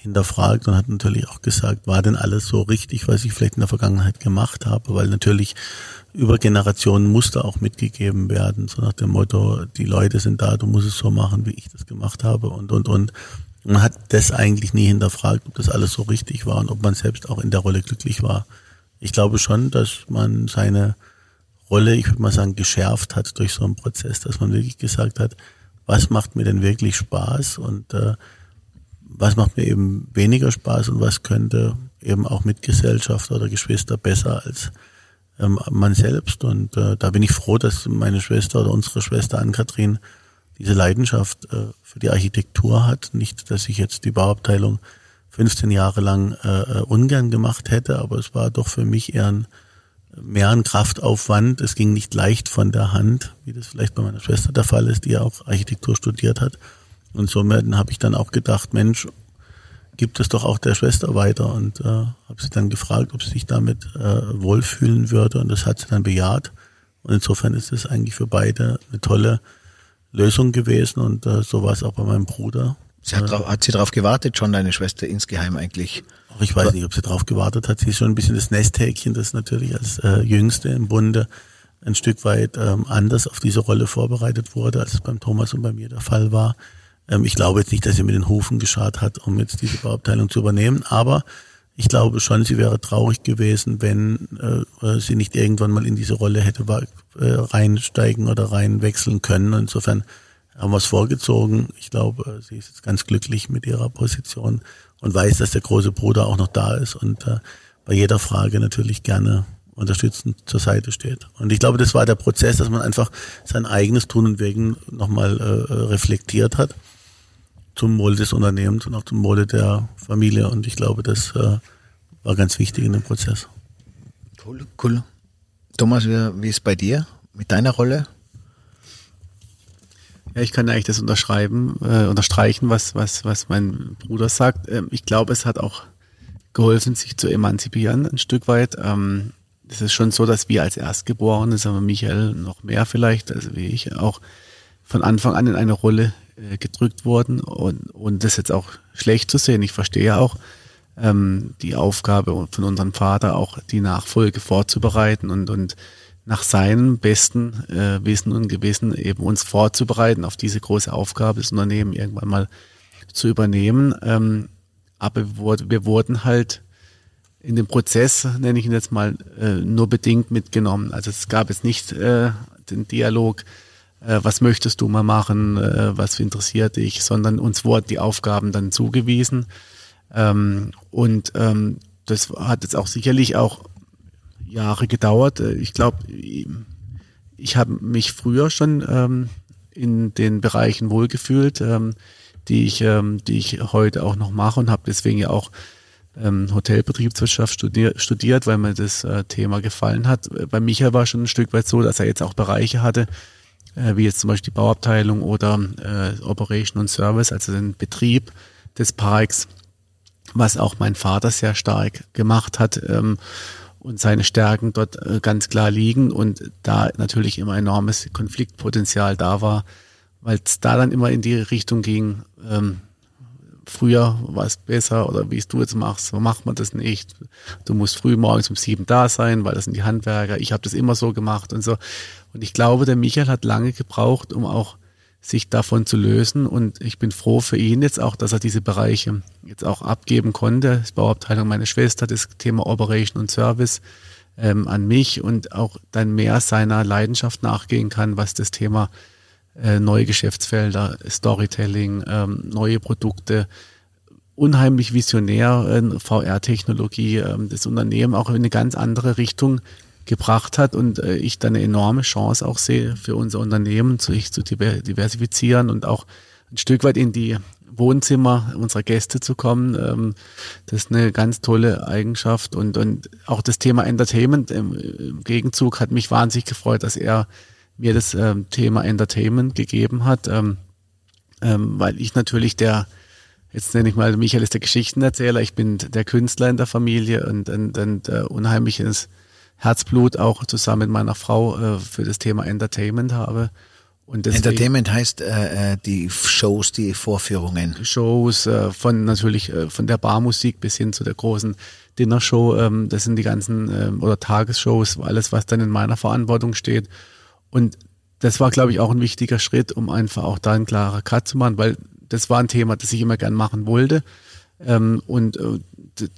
hinterfragt und hat natürlich auch gesagt, war denn alles so richtig, was ich vielleicht in der Vergangenheit gemacht habe, weil natürlich über Generationen Muster auch mitgegeben werden, so nach dem Motto, die Leute sind da, du musst es so machen, wie ich das gemacht habe und, und, und. Man hat das eigentlich nie hinterfragt, ob das alles so richtig war und ob man selbst auch in der Rolle glücklich war. Ich glaube schon, dass man seine Rolle, ich würde mal sagen, geschärft hat durch so einen Prozess, dass man wirklich gesagt hat, was macht mir denn wirklich Spaß und äh, was macht mir eben weniger Spaß und was könnte eben auch mit Gesellschaft oder Geschwister besser als ähm, man selbst. Und äh, da bin ich froh, dass meine Schwester oder unsere Schwester Ann-Kathrin diese Leidenschaft äh, für die Architektur hat. Nicht, dass ich jetzt die Bauabteilung 15 Jahre lang äh, äh, ungern gemacht hätte, aber es war doch für mich eher ein mehr ein Kraftaufwand. Es ging nicht leicht von der Hand, wie das vielleicht bei meiner Schwester der Fall ist, die ja auch Architektur studiert hat. Und somit habe ich dann auch gedacht, Mensch, gibt es doch auch der Schwester weiter und äh, habe sie dann gefragt, ob sie sich damit äh, wohlfühlen würde und das hat sie dann bejaht. Und insofern ist es eigentlich für beide eine tolle Lösung gewesen und äh, so war es auch bei meinem Bruder. Sie hat, drauf, hat sie darauf gewartet, schon deine Schwester insgeheim eigentlich? Ach, ich weiß nicht, ob sie darauf gewartet hat. Sie ist schon ein bisschen das Nesthäkchen, das natürlich als äh, Jüngste im Bunde ein Stück weit ähm, anders auf diese Rolle vorbereitet wurde, als es beim Thomas und bei mir der Fall war. Ähm, ich glaube jetzt nicht, dass sie mit den Hufen geschart hat, um jetzt diese Bauabteilung zu übernehmen, aber ich glaube schon, sie wäre traurig gewesen, wenn äh, sie nicht irgendwann mal in diese Rolle hätte äh, reinsteigen oder reinwechseln können. Insofern haben wir es vorgezogen. Ich glaube, sie ist jetzt ganz glücklich mit ihrer Position und weiß, dass der große Bruder auch noch da ist und äh, bei jeder Frage natürlich gerne unterstützend zur Seite steht. Und ich glaube, das war der Prozess, dass man einfach sein eigenes Tun und Wegen nochmal äh, reflektiert hat zum Wohle des Unternehmens und auch zum Wohle der Familie. Und ich glaube, das äh, war ganz wichtig in dem Prozess. Cool, cool. Thomas, wie, wie ist bei dir mit deiner Rolle? Ja, ich kann eigentlich das unterschreiben, äh, unterstreichen, was, was, was mein Bruder sagt. Ähm, ich glaube, es hat auch geholfen, sich zu emanzipieren, ein Stück weit. Ähm, es ist schon so, dass wir als Erstgeborene, sagen wir Michael noch mehr vielleicht, also wie ich, auch von Anfang an in eine Rolle äh, gedrückt wurden und, und das jetzt auch schlecht zu sehen. Ich verstehe auch ähm, die Aufgabe von unserem Vater, auch die Nachfolge vorzubereiten und, und nach seinem besten äh, Wissen und Gewissen eben uns vorzubereiten auf diese große Aufgabe, das Unternehmen irgendwann mal zu übernehmen. Ähm, aber wir, wurden halt in dem Prozess, nenne ich ihn jetzt mal, äh, nur bedingt mitgenommen. Also es gab jetzt nicht äh, den Dialog, was möchtest du mal machen, äh, was interessiert dich, sondern uns wurden die Aufgaben dann zugewiesen. Ähm, und ähm, das hat jetzt auch sicherlich auch Jahre gedauert. Äh, ich glaube, ich habe mich früher schon ähm, in den Bereichen wohlgefühlt, die ich, die ich heute auch noch mache und habe deswegen ja auch Hotelbetriebswirtschaft studier, studiert, weil mir das äh, Thema gefallen hat. Bei Michael war schon ein Stück weit so, dass er jetzt auch Bereiche hatte, äh, wie jetzt zum Beispiel die Bauabteilung oder äh, Operation und Service, also den Betrieb des Parks, was auch mein Vater sehr stark gemacht hat ähm, und seine Stärken dort äh, ganz klar liegen und da natürlich immer enormes Konfliktpotenzial da war, weil es da dann immer in die Richtung ging, ähm, früher war es besser oder wie es du jetzt machst, so macht man das nicht. Du musst früh morgens um sieben da sein, weil das sind die Handwerker. Ich habe das immer so gemacht und so. Und ich glaube, der Michael hat lange gebraucht, um auch sich davon zu lösen. Und ich bin froh für ihn jetzt auch, dass er diese Bereiche jetzt auch abgeben konnte. Das Bauabteilung meiner Schwester, das Thema Operation und Service ähm, an mich und auch dann mehr seiner Leidenschaft nachgehen kann, was das Thema äh, neue Geschäftsfelder, Storytelling, ähm, neue Produkte, unheimlich visionär, äh, VR-Technologie, äh, das Unternehmen auch in eine ganz andere Richtung gebracht hat und äh, ich da eine enorme Chance auch sehe für unser Unternehmen, sich zu diversifizieren und auch ein Stück weit in die Wohnzimmer unserer Gäste zu kommen. Ähm, das ist eine ganz tolle Eigenschaft und, und auch das Thema Entertainment im Gegenzug hat mich wahnsinnig gefreut, dass er mir das ähm, Thema Entertainment gegeben hat, ähm, ähm, weil ich natürlich der, jetzt nenne ich mal, Michael ist der Geschichtenerzähler, ich bin der Künstler in der Familie und, und, und äh, unheimliches Herzblut auch zusammen mit meiner Frau äh, für das Thema Entertainment habe. Und deswegen, Entertainment heißt äh, äh, die Shows, die Vorführungen. Shows, äh, von natürlich äh, von der Barmusik bis hin zu der großen Dinnershow. Ähm, das sind die ganzen ähm, oder Tagesshows, alles was dann in meiner Verantwortung steht. Und das war, glaube ich, auch ein wichtiger Schritt, um einfach auch da einen klarer Cut zu machen, weil das war ein Thema, das ich immer gern machen wollte. Ähm, und äh,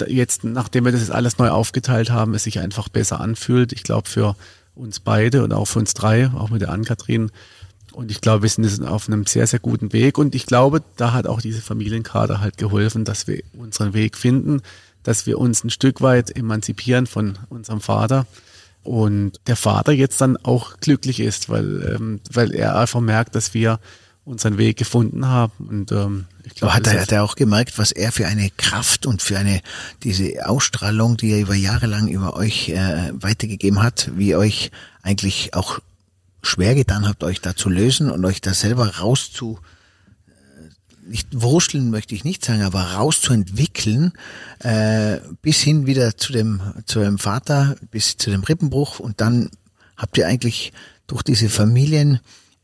jetzt, nachdem wir das jetzt alles neu aufgeteilt haben, es sich einfach besser anfühlt. Ich glaube, für uns beide und auch für uns drei, auch mit der Ann-Kathrin. Und ich glaube, wir sind auf einem sehr, sehr guten Weg. Und ich glaube, da hat auch diese Familienkader halt geholfen, dass wir unseren Weg finden, dass wir uns ein Stück weit emanzipieren von unserem Vater und der Vater jetzt dann auch glücklich ist, weil, ähm, weil er einfach merkt, dass wir unseren Weg gefunden haben. Und ähm, ich glaube, hat er, hat er auch gemerkt, was er für eine Kraft und für eine diese Ausstrahlung, die er über Jahre lang über euch äh, weitergegeben hat, wie euch eigentlich auch schwer getan habt, euch da zu lösen und euch da selber rauszu nicht wurschteln möchte ich nicht sagen, aber rauszuentwickeln, äh, bis hin wieder zu dem, zu dem Vater, bis zu dem Rippenbruch und dann habt ihr eigentlich durch diese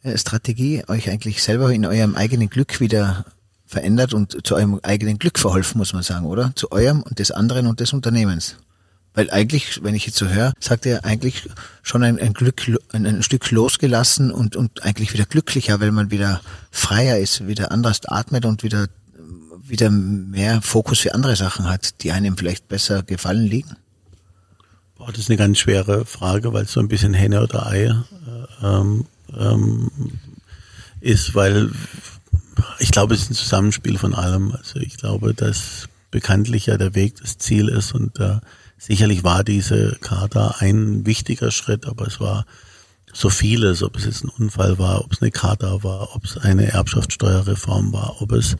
Familienstrategie euch eigentlich selber in eurem eigenen Glück wieder verändert und zu eurem eigenen Glück verholfen, muss man sagen, oder? Zu eurem und des anderen und des Unternehmens. Weil eigentlich, wenn ich jetzt so höre, sagt er eigentlich schon ein, ein Glück, ein, ein, Stück losgelassen und, und eigentlich wieder glücklicher, weil man wieder freier ist, wieder anders atmet und wieder, wieder mehr Fokus für andere Sachen hat, die einem vielleicht besser gefallen liegen. Boah, das ist eine ganz schwere Frage, weil es so ein bisschen Henne oder Ei äh, ähm, ähm, ist, weil ich glaube, es ist ein Zusammenspiel von allem. Also ich glaube, dass bekanntlich ja der Weg das Ziel ist und äh, Sicherlich war diese Charta ein wichtiger Schritt, aber es war so vieles, ob es jetzt ein Unfall war, ob es eine Charta war, ob es eine Erbschaftssteuerreform war, ob es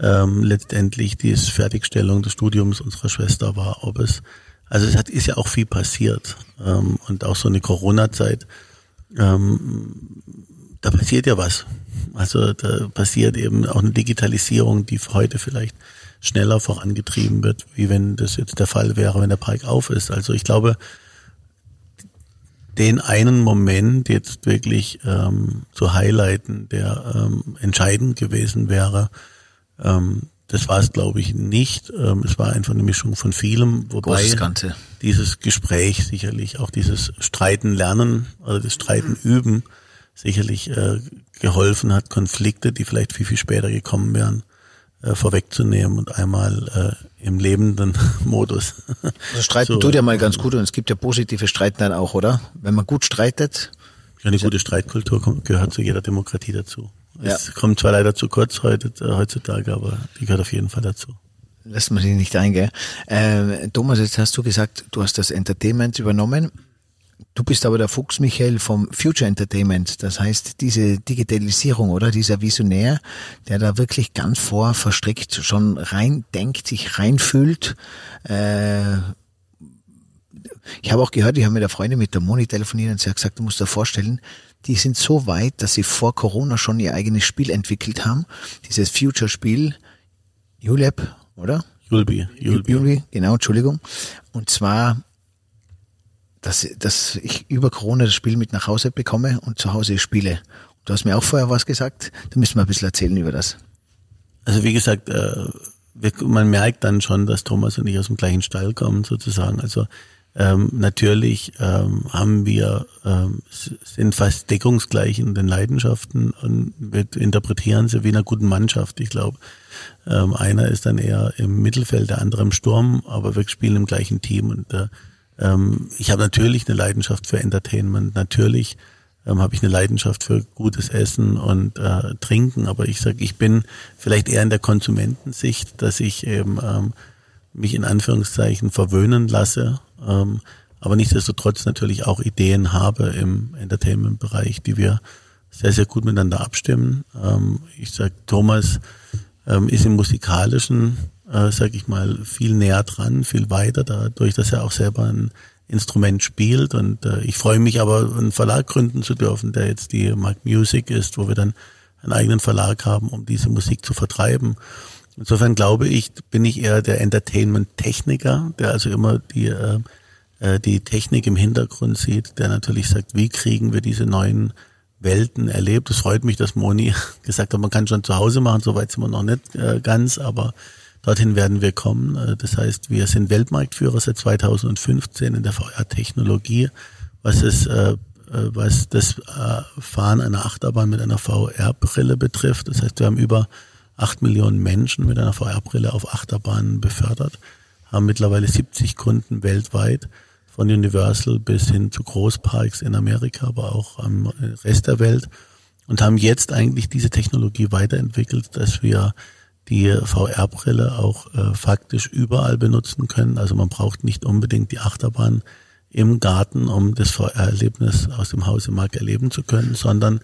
ähm, letztendlich die Fertigstellung des Studiums unserer Schwester war, ob es, also es hat, ist ja auch viel passiert ähm, und auch so eine Corona-Zeit, ähm, da passiert ja was. Also da passiert eben auch eine Digitalisierung, die heute vielleicht schneller vorangetrieben wird, wie wenn das jetzt der Fall wäre, wenn der Park auf ist. Also ich glaube, den einen Moment jetzt wirklich ähm, zu highlighten, der ähm, entscheidend gewesen wäre, ähm, das war es, glaube ich, nicht. Ähm, es war einfach eine Mischung von vielem, wobei dieses Gespräch sicherlich, auch dieses Streiten lernen, also das Streiten üben, sicherlich äh, geholfen hat, Konflikte, die vielleicht viel, viel später gekommen wären, äh, vorwegzunehmen und einmal äh, im lebenden Modus. Also streiten so, tut ja mal ganz gut und es gibt ja positive Streiten dann auch, oder? Wenn man gut streitet. Eine gute Streitkultur kommt, gehört zu jeder Demokratie dazu. Ja. Es kommt zwar leider zu kurz heute, äh, heutzutage, aber die gehört auf jeden Fall dazu. Lässt man sich nicht eingehen. Äh, Thomas, jetzt hast du gesagt, du hast das Entertainment übernommen. Du bist aber der Fuchs, Michael, vom Future Entertainment. Das heißt, diese Digitalisierung, oder? Dieser Visionär, der da wirklich ganz vor verstrickt schon rein denkt, sich reinfühlt. Äh, ich habe auch gehört, ich habe mit der Freundin mit der Moni telefoniert und sie hat gesagt, du musst dir vorstellen, die sind so weit, dass sie vor Corona schon ihr eigenes Spiel entwickelt haben. Dieses Future-Spiel, ULAB, oder? Julbi. Julbi. Genau, Entschuldigung. Und zwar, dass, dass ich über Corona das Spiel mit nach Hause bekomme und zu Hause spiele. Du hast mir auch vorher was gesagt, da müssen wir ein bisschen erzählen über das. Also wie gesagt, äh, man merkt dann schon, dass Thomas und ich aus dem gleichen Stall kommen sozusagen. Also ähm, natürlich ähm, haben wir, ähm, sind fast deckungsgleich in den Leidenschaften und wir interpretieren sie wie in einer guten Mannschaft. Ich glaube, ähm, einer ist dann eher im Mittelfeld, der andere im Sturm, aber wir spielen im gleichen Team. Und äh, ähm, ich habe natürlich eine Leidenschaft für Entertainment. Natürlich ähm, habe ich eine Leidenschaft für gutes Essen und äh, Trinken, aber ich sage, ich bin vielleicht eher in der Konsumentensicht, dass ich eben ähm, mich in Anführungszeichen verwöhnen lasse, ähm, aber nichtsdestotrotz natürlich auch Ideen habe im Entertainment-Bereich, die wir sehr, sehr gut miteinander abstimmen. Ähm, ich sag, Thomas ähm, ist im musikalischen, äh, sag ich mal, viel näher dran, viel weiter, dadurch, dass er auch selber ein Instrument spielt. Und äh, ich freue mich aber, einen Verlag gründen zu dürfen, der jetzt die Mark Music ist, wo wir dann einen eigenen Verlag haben, um diese Musik zu vertreiben. Insofern glaube ich, bin ich eher der Entertainment-Techniker, der also immer die, äh, äh, die Technik im Hintergrund sieht, der natürlich sagt, wie kriegen wir diese neuen Welten erlebt. Es freut mich, dass Moni gesagt hat, man kann schon zu Hause machen, soweit sind wir noch nicht äh, ganz, aber dorthin werden wir kommen. Äh, das heißt, wir sind Weltmarktführer seit 2015 in der VR-Technologie, was es äh, äh, was das Fahren einer Achterbahn mit einer VR-Brille betrifft. Das heißt, wir haben über acht Millionen Menschen mit einer VR-Brille auf Achterbahnen befördert, haben mittlerweile 70 Kunden weltweit, von Universal bis hin zu Großparks in Amerika, aber auch am Rest der Welt und haben jetzt eigentlich diese Technologie weiterentwickelt, dass wir die VR-Brille auch äh, faktisch überall benutzen können. Also man braucht nicht unbedingt die Achterbahn im Garten, um das VR-Erlebnis aus dem Hause Mark erleben zu können, sondern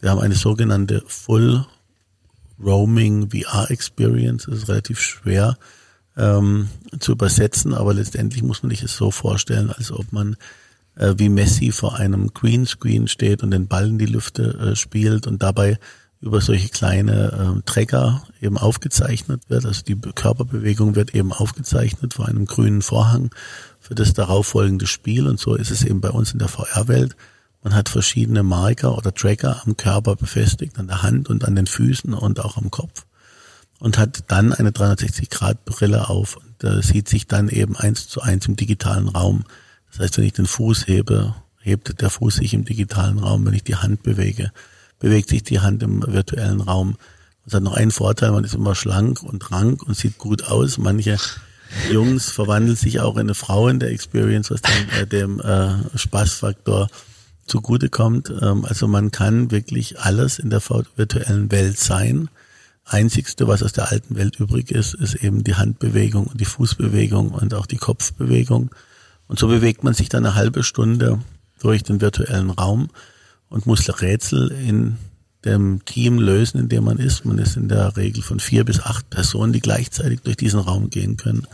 wir haben eine sogenannte Full Roaming VR Experience. Das ist relativ schwer ähm, zu übersetzen, aber letztendlich muss man sich es so vorstellen, als ob man äh, wie Messi vor einem Greenscreen steht und den Ball in die Lüfte äh, spielt und dabei über solche kleine äh, Trecker eben aufgezeichnet wird. Also die Körperbewegung wird eben aufgezeichnet vor einem grünen Vorhang für das darauffolgende Spiel. Und so ist es eben bei uns in der VR-Welt. Man hat verschiedene Marker oder Tracker am Körper befestigt, an der Hand und an den Füßen und auch am Kopf und hat dann eine 360-Grad-Brille auf und äh, sieht sich dann eben eins zu eins im digitalen Raum. Das heißt, wenn ich den Fuß hebe, hebt der Fuß sich im digitalen Raum. Wenn ich die Hand bewege, bewegt sich die Hand im virtuellen Raum. Das hat noch einen Vorteil, man ist immer schlank und rank und sieht gut aus. Manche Jungs verwandeln sich auch in eine Frau in der Experience, was dann äh, dem äh, Spaßfaktor zugutekommt. Ähm, also man kann wirklich alles in der virtuellen Welt sein. Einzigste, was aus der alten Welt übrig ist, ist eben die Handbewegung und die Fußbewegung und auch die Kopfbewegung. Und so bewegt man sich dann eine halbe Stunde durch den virtuellen Raum und muss Rätsel in dem Team lösen, in dem man ist. Man ist in der Regel von vier bis acht Personen, die gleichzeitig durch diesen Raum gehen können.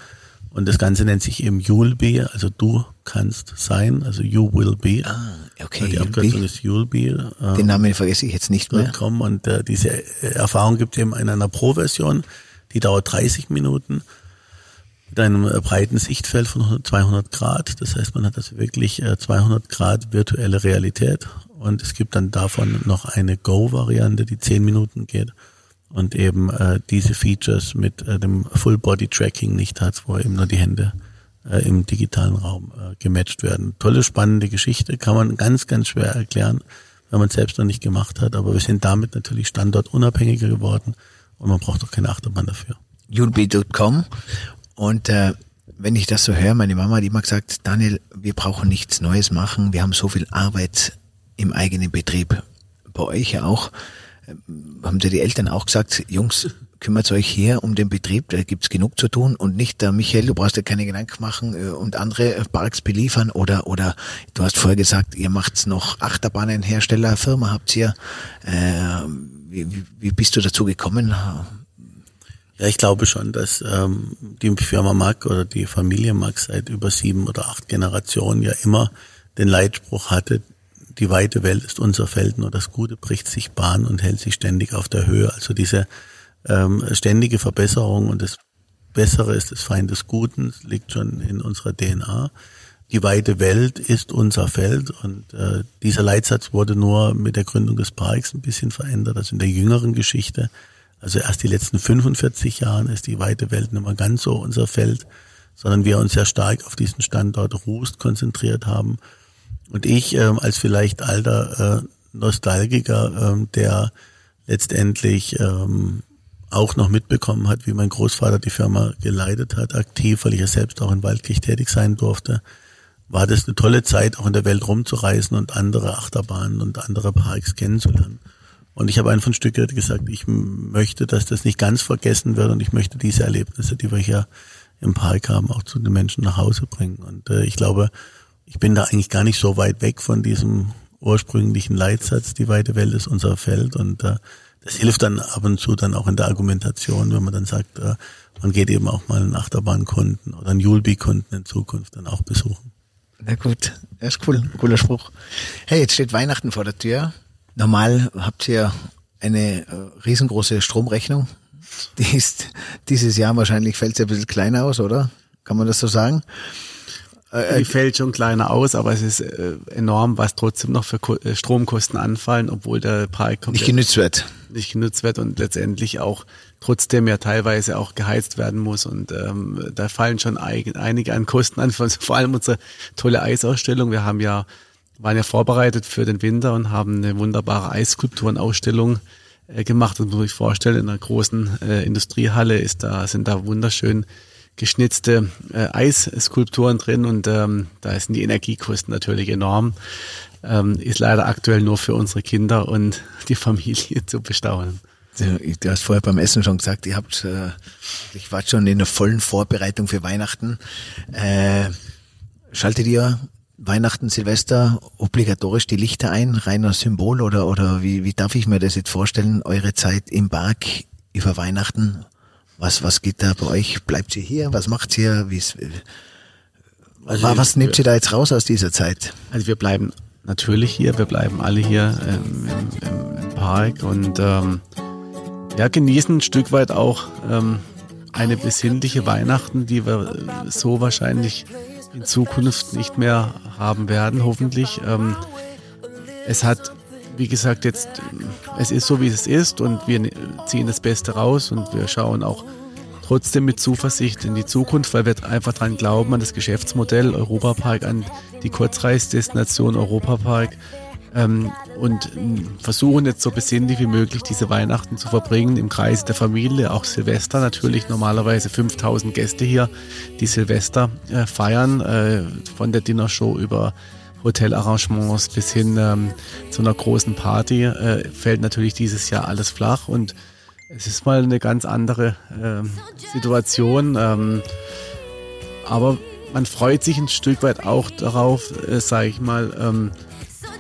Und das Ganze nennt sich eben You'll Be, also du kannst sein, also You Will Be. Ah, okay. Die Abkürzung ist You'll Be. Ähm, Den Namen vergesse ich jetzt nicht mehr. Kommen. Und äh, diese Erfahrung gibt es eben in einer Pro-Version, die dauert 30 Minuten mit einem äh, breiten Sichtfeld von 200 Grad. Das heißt, man hat also wirklich äh, 200 Grad virtuelle Realität. Und es gibt dann davon noch eine Go-Variante, die 10 Minuten geht und eben äh, diese Features mit äh, dem Full Body Tracking nicht hat, wo eben nur die Hände äh, im digitalen Raum äh, gematcht werden. Tolle, spannende Geschichte, kann man ganz, ganz schwer erklären, wenn man es selbst noch nicht gemacht hat, aber wir sind damit natürlich standortunabhängiger geworden und man braucht auch keine Achterbahn dafür. You'llbe.com und äh, wenn ich das so höre, meine Mama hat immer gesagt, Daniel, wir brauchen nichts Neues machen, wir haben so viel Arbeit im eigenen Betrieb. Bei euch ja auch haben dir die Eltern auch gesagt, Jungs, kümmert euch hier um den Betrieb, da gibt's genug zu tun und nicht, der Michael, du brauchst dir keine Gedanken machen äh, und andere Parks beliefern oder oder du hast vorher gesagt, ihr macht's noch Achterbahnenherstellerfirma, habt ihr. Äh, wie, wie bist du dazu gekommen? Ja, ich glaube schon, dass ähm, die Firma Mack oder die Familie Mack seit über sieben oder acht Generationen ja immer den Leitspruch hatte, die weite Welt ist unser Feld, nur das Gute bricht sich Bahn und hält sich ständig auf der Höhe. Also diese ähm, ständige Verbesserung und das Bessere ist das Feind des Guten, liegt schon in unserer DNA. Die weite Welt ist unser Feld und äh, dieser Leitsatz wurde nur mit der Gründung des Parks ein bisschen verändert, also in der jüngeren Geschichte. Also erst die letzten 45 Jahren ist die weite Welt nicht mehr ganz so unser Feld, sondern wir uns sehr stark auf diesen Standort Rust konzentriert haben und ich ähm, als vielleicht alter äh, Nostalgiker, ähm, der letztendlich ähm, auch noch mitbekommen hat, wie mein Großvater die Firma geleitet hat, aktiv, weil ich ja selbst auch in Waldkirch tätig sein durfte, war das eine tolle Zeit, auch in der Welt rumzureisen und andere Achterbahnen und andere Parks kennenzulernen. Und ich habe einfach ein Stück gesagt, ich möchte, dass das nicht ganz vergessen wird und ich möchte diese Erlebnisse, die wir hier im Park haben, auch zu den Menschen nach Hause bringen. Und äh, ich glaube, ich bin da eigentlich gar nicht so weit weg von diesem ursprünglichen Leitsatz, die weite Welt ist unser Feld und äh, das hilft dann ab und zu dann auch in der Argumentation, wenn man dann sagt, äh, man geht eben auch mal einen Achterbahnkunden oder einen Julbi-Kunden in Zukunft dann auch besuchen. Na gut, das ist cool, cooler Spruch. Hey, jetzt steht Weihnachten vor der Tür. Normal habt ihr eine äh, riesengroße Stromrechnung. Die ist dieses Jahr wahrscheinlich fällt sie ein bisschen kleiner aus, oder? Kann man das so sagen? Äh, die fällt schon kleiner aus, aber es ist äh, enorm, was trotzdem noch für Ko äh, Stromkosten anfallen, obwohl der Park nicht genützt wird. Nicht genützt wird und letztendlich auch trotzdem ja teilweise auch geheizt werden muss. Und ähm, da fallen schon ein, einige an Kosten an, vor allem unsere tolle Eisausstellung. Wir haben ja, waren ja vorbereitet für den Winter und haben eine wunderbare Eisskulpturenausstellung äh, gemacht. Und muss ich vorstellen, in einer großen äh, Industriehalle ist da, sind da wunderschön geschnitzte äh, Eisskulpturen drin und ähm, da sind die Energiekosten natürlich enorm. Ähm, ist leider aktuell nur für unsere Kinder und die Familie zu bestaunen. Du hast vorher beim Essen schon gesagt, ihr habt, äh, ich war schon in der vollen Vorbereitung für Weihnachten. Äh, schaltet ihr Weihnachten, Silvester obligatorisch die Lichter ein, reiner Symbol oder, oder wie, wie darf ich mir das jetzt vorstellen, eure Zeit im Park über Weihnachten? Was, was geht da bei euch? Bleibt ihr hier? Was macht ihr? Wie's, also was nehmt ihr da jetzt raus aus dieser Zeit? Also wir bleiben natürlich hier, wir bleiben alle hier ähm, im, im, Park und ähm, ja, genießen ein Stück weit auch ähm, eine besinnliche Weihnachten, die wir so wahrscheinlich in Zukunft nicht mehr haben werden, hoffentlich. Ähm, es hat wie gesagt, jetzt, es ist so, wie es ist und wir ziehen das Beste raus und wir schauen auch trotzdem mit Zuversicht in die Zukunft, weil wir einfach daran glauben, an das Geschäftsmodell Europapark, an die Kurzreisdestination Europapark ähm, und versuchen jetzt so besinnlich wie möglich diese Weihnachten zu verbringen im Kreise der Familie, auch Silvester natürlich, normalerweise 5000 Gäste hier, die Silvester äh, feiern, äh, von der Dinnershow über Hotelarrangements bis hin ähm, zu einer großen Party äh, fällt natürlich dieses Jahr alles flach und es ist mal eine ganz andere ähm, Situation. Ähm, aber man freut sich ein Stück weit auch darauf, äh, sage ich mal, ähm,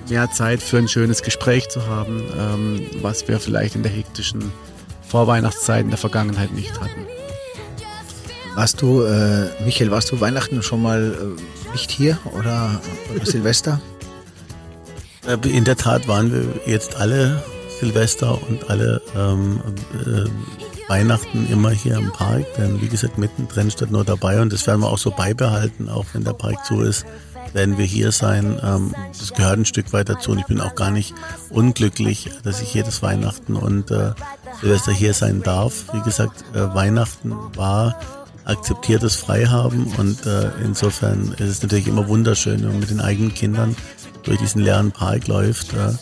mehr Zeit für ein schönes Gespräch zu haben, ähm, was wir vielleicht in der hektischen Vorweihnachtszeit in der Vergangenheit nicht hatten. Warst du, äh, Michael, warst du Weihnachten schon mal äh, nicht hier oder, oder Silvester? Äh, in der Tat waren wir jetzt alle Silvester und alle ähm, äh, Weihnachten immer hier im Park, denn wie gesagt, mittendrin statt nur dabei und das werden wir auch so beibehalten, auch wenn der Park zu ist, werden wir hier sein. Ähm, das gehört ein Stück weit dazu und ich bin auch gar nicht unglücklich, dass ich jedes Weihnachten und äh, Silvester hier sein darf. Wie gesagt, äh, Weihnachten war akzeptiertes Freihaben und äh, insofern ist es natürlich immer wunderschön, wenn man mit den eigenen Kindern durch diesen leeren Park läuft. Äh,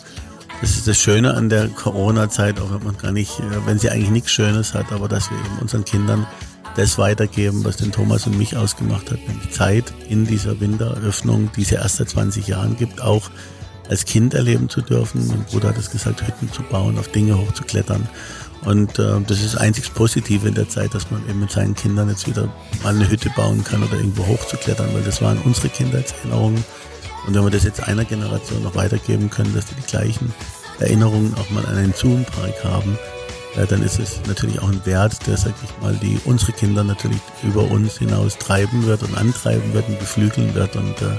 das ist das Schöne an der Corona-Zeit, auch wenn man gar nicht, äh, wenn sie eigentlich nichts Schönes hat, aber dass wir eben unseren Kindern das weitergeben, was den Thomas und mich ausgemacht hat, nämlich Zeit in dieser Winteröffnung, die es erst seit 20 Jahren gibt, auch als Kind erleben zu dürfen. Mein Bruder hat es gesagt, Hütten zu bauen, auf Dinge hochzuklettern Und äh, das ist einzig Positive in der Zeit, dass man eben mit seinen Kindern jetzt wieder mal eine Hütte bauen kann oder irgendwo hochzuklettern, weil das waren unsere Kindheitserinnerungen. Und wenn wir das jetzt einer Generation noch weitergeben können, dass die die gleichen Erinnerungen auch mal an einen Zoom-Park haben, äh, dann ist es natürlich auch ein Wert, der, sag ich mal, die unsere Kinder natürlich über uns hinaus treiben wird und antreiben wird und beflügeln wird. Und äh,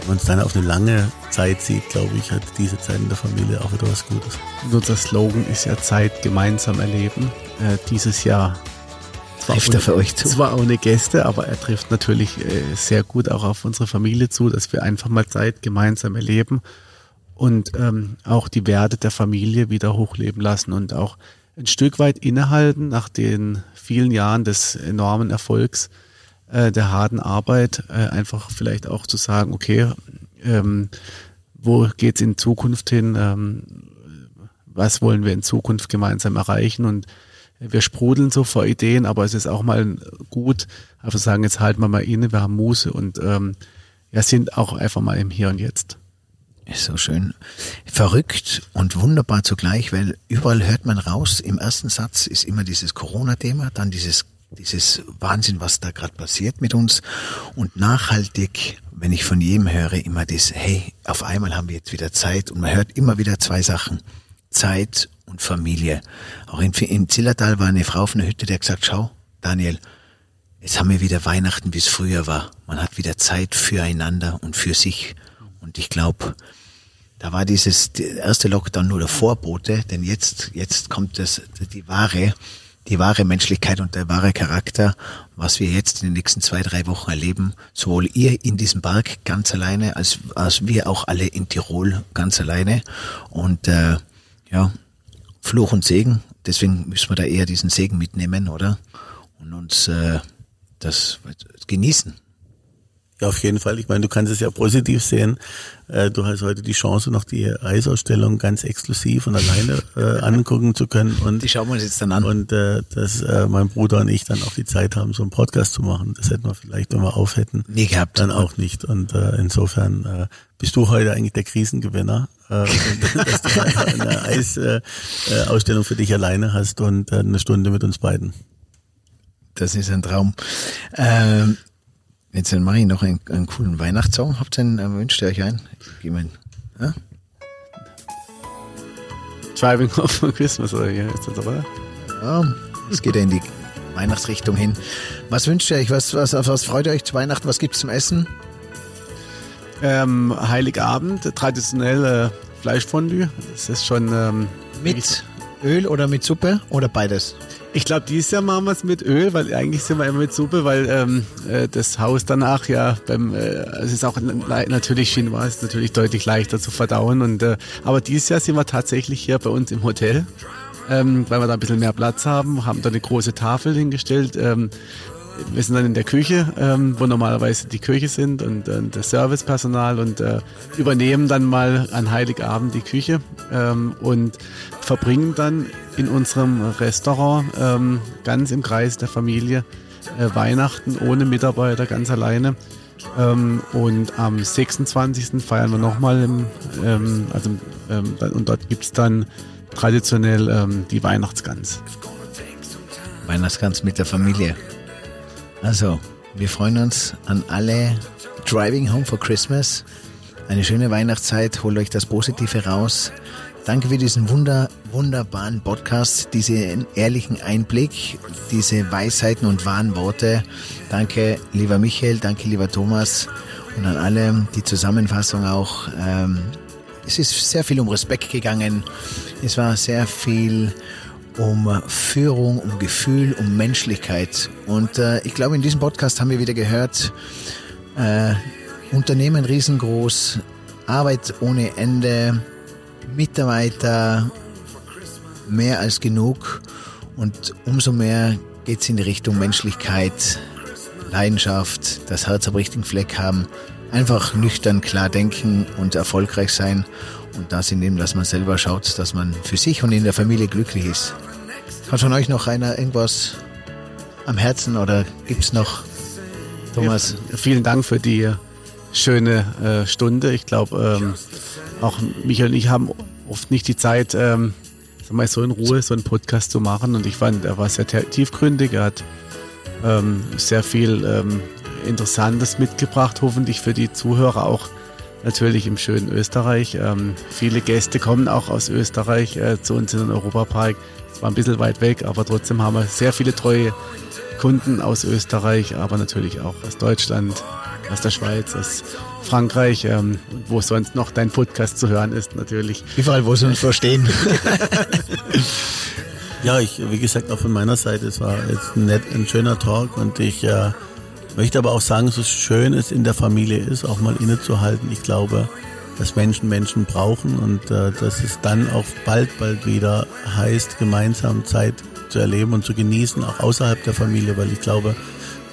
wenn man es dann auf eine lange Zeit sieht, glaube ich, hat diese Zeit in der Familie auch wieder was Gutes. Unser Slogan ist ja Zeit gemeinsam erleben. Äh, dieses Jahr trifft er für euch zu. Zwar ohne Gäste, aber er trifft natürlich äh, sehr gut auch auf unsere Familie zu, dass wir einfach mal Zeit gemeinsam erleben und ähm, auch die Werte der Familie wieder hochleben lassen und auch ein Stück weit innehalten nach den vielen Jahren des enormen Erfolgs äh, der harten Arbeit, äh, einfach vielleicht auch zu sagen, okay, ähm, wo geht's in Zukunft hin? Ähm, was wollen wir in Zukunft gemeinsam erreichen? Und wir sprudeln so vor Ideen, aber es ist auch mal gut, einfach sagen, jetzt halten wir mal inne, wir haben Muße und ähm, ja, sind auch einfach mal im Hier und Jetzt. Ist so schön. Verrückt und wunderbar zugleich, weil überall hört man raus, im ersten Satz ist immer dieses Corona-Thema, dann dieses, dieses Wahnsinn, was da gerade passiert mit uns und nachhaltig, wenn ich von jedem höre, immer das, hey, auf einmal haben wir jetzt wieder Zeit und man hört immer wieder zwei Sachen. Zeit und Familie. Auch in, in Zillertal war eine Frau auf einer Hütte, die hat gesagt, schau, Daniel, jetzt haben wir wieder Weihnachten, wie es früher war. Man hat wieder Zeit füreinander und für sich. Und ich glaube, da war dieses erste Lockdown nur der Vorbote, denn jetzt jetzt kommt das die wahre die wahre Menschlichkeit und der wahre Charakter, was wir jetzt in den nächsten zwei drei Wochen erleben, sowohl ihr in diesem Park ganz alleine als als wir auch alle in Tirol ganz alleine und äh, ja Fluch und Segen. Deswegen müssen wir da eher diesen Segen mitnehmen, oder? Und uns äh, das genießen. Ja, auf jeden Fall. Ich meine, du kannst es ja positiv sehen. Äh, du hast heute die Chance, noch die Eisausstellung ganz exklusiv und alleine äh, angucken zu können. Und die schauen wir uns jetzt dann an. Und äh, dass äh, mein Bruder und ich dann auch die Zeit haben, so einen Podcast zu machen. Das hätten wir vielleicht, wenn wir auf hätten, nie gehabt. Dann auch nicht. Und äh, insofern äh, bist du heute eigentlich der Krisengewinner, äh, dass du eine Eisausstellung äh, für dich alleine hast und äh, eine Stunde mit uns beiden. Das ist ein Traum. Ähm, Jetzt mache ich noch einen, einen coolen Weihnachtssong. Habt ihr einen, äh, wünscht ihr euch einen? Ich mein, ja? Driving Home for Christmas oder hier ist das oder? Ja, es geht ja in die Weihnachtsrichtung hin. Was wünscht ihr euch? Was, was, auf was freut ihr euch zu Weihnachten? Was gibt's zum Essen? Ähm, Heiligabend, traditionell äh, Fleischfondue. Das ist schon ähm, mit Öl oder mit Suppe oder beides? Ich glaube, dieses Jahr machen wir es mit Öl, weil eigentlich sind wir immer mit Suppe, weil ähm, äh, das Haus danach ja beim, äh, es ist auch natürlich Chinois, ist natürlich deutlich leichter zu verdauen. Und äh, aber dieses Jahr sind wir tatsächlich hier bei uns im Hotel, ähm, weil wir da ein bisschen mehr Platz haben, haben da eine große Tafel hingestellt. Ähm, wir sind dann in der Küche, ähm, wo normalerweise die Küche sind und äh, das Servicepersonal und äh, übernehmen dann mal an Heiligabend die Küche ähm, und verbringen dann in unserem Restaurant ähm, ganz im Kreis der Familie äh, Weihnachten ohne Mitarbeiter, ganz alleine. Ähm, und am 26. feiern wir nochmal, ähm, also, ähm, und dort gibt es dann traditionell die Weihnachtsgans. Weihnachtsgans mit der Familie. Also, wir freuen uns an alle Driving Home for Christmas. Eine schöne Weihnachtszeit. Holt euch das Positive raus. Danke für diesen wunder, wunderbaren Podcast, diesen ehrlichen Einblick, diese Weisheiten und wahren Worte. Danke, lieber Michael, danke, lieber Thomas und an alle die Zusammenfassung auch. Ähm, es ist sehr viel um Respekt gegangen. Es war sehr viel um Führung, um Gefühl, um Menschlichkeit. Und äh, ich glaube, in diesem Podcast haben wir wieder gehört, äh, Unternehmen riesengroß, Arbeit ohne Ende, Mitarbeiter mehr als genug und umso mehr geht es in die Richtung Menschlichkeit, Leidenschaft, das Herz am richtigen Fleck haben, einfach nüchtern klar denken und erfolgreich sein und das indem, dass man selber schaut, dass man für sich und in der Familie glücklich ist. Hat von euch noch einer irgendwas am Herzen oder gibt es noch, Thomas? Ja, vielen Dank für die schöne äh, Stunde. Ich glaube, ähm, auch Michael und ich haben oft nicht die Zeit, ähm, mal so in Ruhe so einen Podcast zu machen. Und ich fand, er war sehr tiefgründig, er hat ähm, sehr viel ähm, Interessantes mitgebracht, hoffentlich für die Zuhörer auch natürlich im schönen Österreich. Ähm, viele Gäste kommen auch aus Österreich äh, zu uns in den Europapark. War ein bisschen weit weg, aber trotzdem haben wir sehr viele treue Kunden aus Österreich, aber natürlich auch aus Deutschland, aus der Schweiz, aus Frankreich, ähm, wo sonst noch dein Podcast zu hören ist, natürlich. Überall, wo sie uns verstehen. ja, ich, wie gesagt, auch von meiner Seite, es war jetzt ein, nett, ein schöner Talk und ich äh, möchte aber auch sagen, so schön es in der Familie ist, auch mal innezuhalten. Ich glaube, dass Menschen Menschen brauchen und äh, dass es dann auch bald, bald wieder heißt, gemeinsam Zeit zu erleben und zu genießen, auch außerhalb der Familie, weil ich glaube,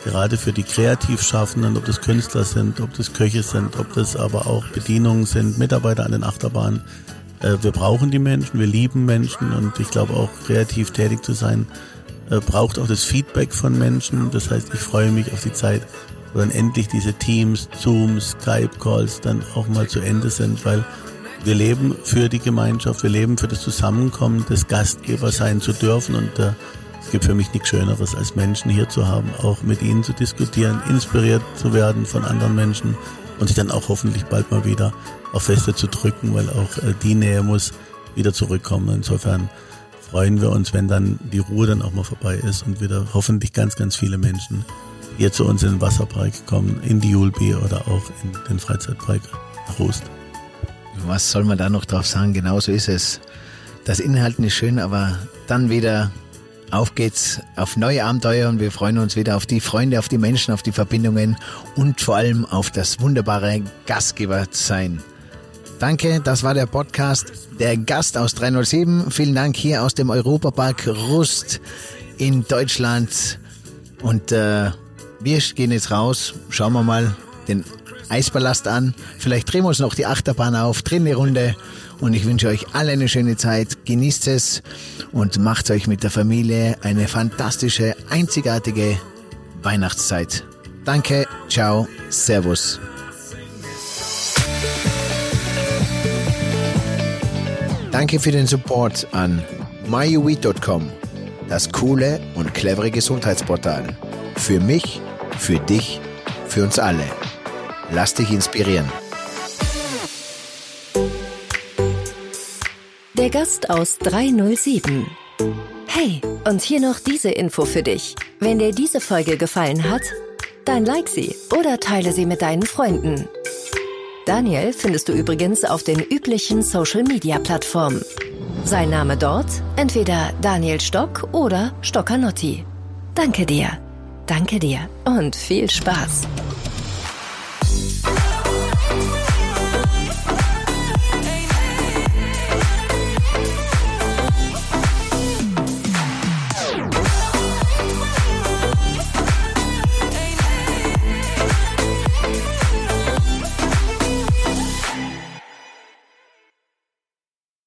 gerade für die Kreativschaffenden, ob das Künstler sind, ob das Köche sind, ob das aber auch Bedienungen sind, Mitarbeiter an den Achterbahnen, äh, wir brauchen die Menschen, wir lieben Menschen und ich glaube auch kreativ tätig zu sein, äh, braucht auch das Feedback von Menschen. Das heißt, ich freue mich auf die Zeit, dann endlich diese Teams, Zooms, Skype-Calls dann auch mal zu Ende sind, weil wir leben für die Gemeinschaft, wir leben für das Zusammenkommen des Gastgebers sein zu dürfen und äh, es gibt für mich nichts Schöneres, als Menschen hier zu haben, auch mit ihnen zu diskutieren, inspiriert zu werden von anderen Menschen und sich dann auch hoffentlich bald mal wieder auf Feste zu drücken, weil auch äh, die Nähe muss wieder zurückkommen. Insofern freuen wir uns, wenn dann die Ruhe dann auch mal vorbei ist und wieder hoffentlich ganz, ganz viele Menschen hier zu uns in den Wasserpark kommen, in die Julbi oder auch in den Freizeitpark Rust. Was soll man da noch drauf sagen? Genauso ist es. Das Inhalten ist schön, aber dann wieder auf geht's auf neue Abenteuer und wir freuen uns wieder auf die Freunde, auf die Menschen, auf die Verbindungen und vor allem auf das wunderbare Gastgeber sein. Danke, das war der Podcast Der Gast aus 307. Vielen Dank hier aus dem Europapark Rust in Deutschland. Und äh, wir gehen jetzt raus, schauen wir mal den Eispalast an. Vielleicht drehen wir uns noch die Achterbahn auf, drehen eine Runde. Und ich wünsche euch alle eine schöne Zeit. Genießt es und macht euch mit der Familie eine fantastische, einzigartige Weihnachtszeit. Danke, ciao, servus. Danke für den Support an myuweed.com, das coole und clevere Gesundheitsportal. Für mich, für dich, für uns alle. Lass dich inspirieren. Der Gast aus 307. Hey, und hier noch diese Info für dich. Wenn dir diese Folge gefallen hat, dann like sie oder teile sie mit deinen Freunden. Daniel findest du übrigens auf den üblichen Social-Media-Plattformen. Sein Name dort entweder Daniel Stock oder Stockanotti. Danke dir. Danke dir und viel Spaß.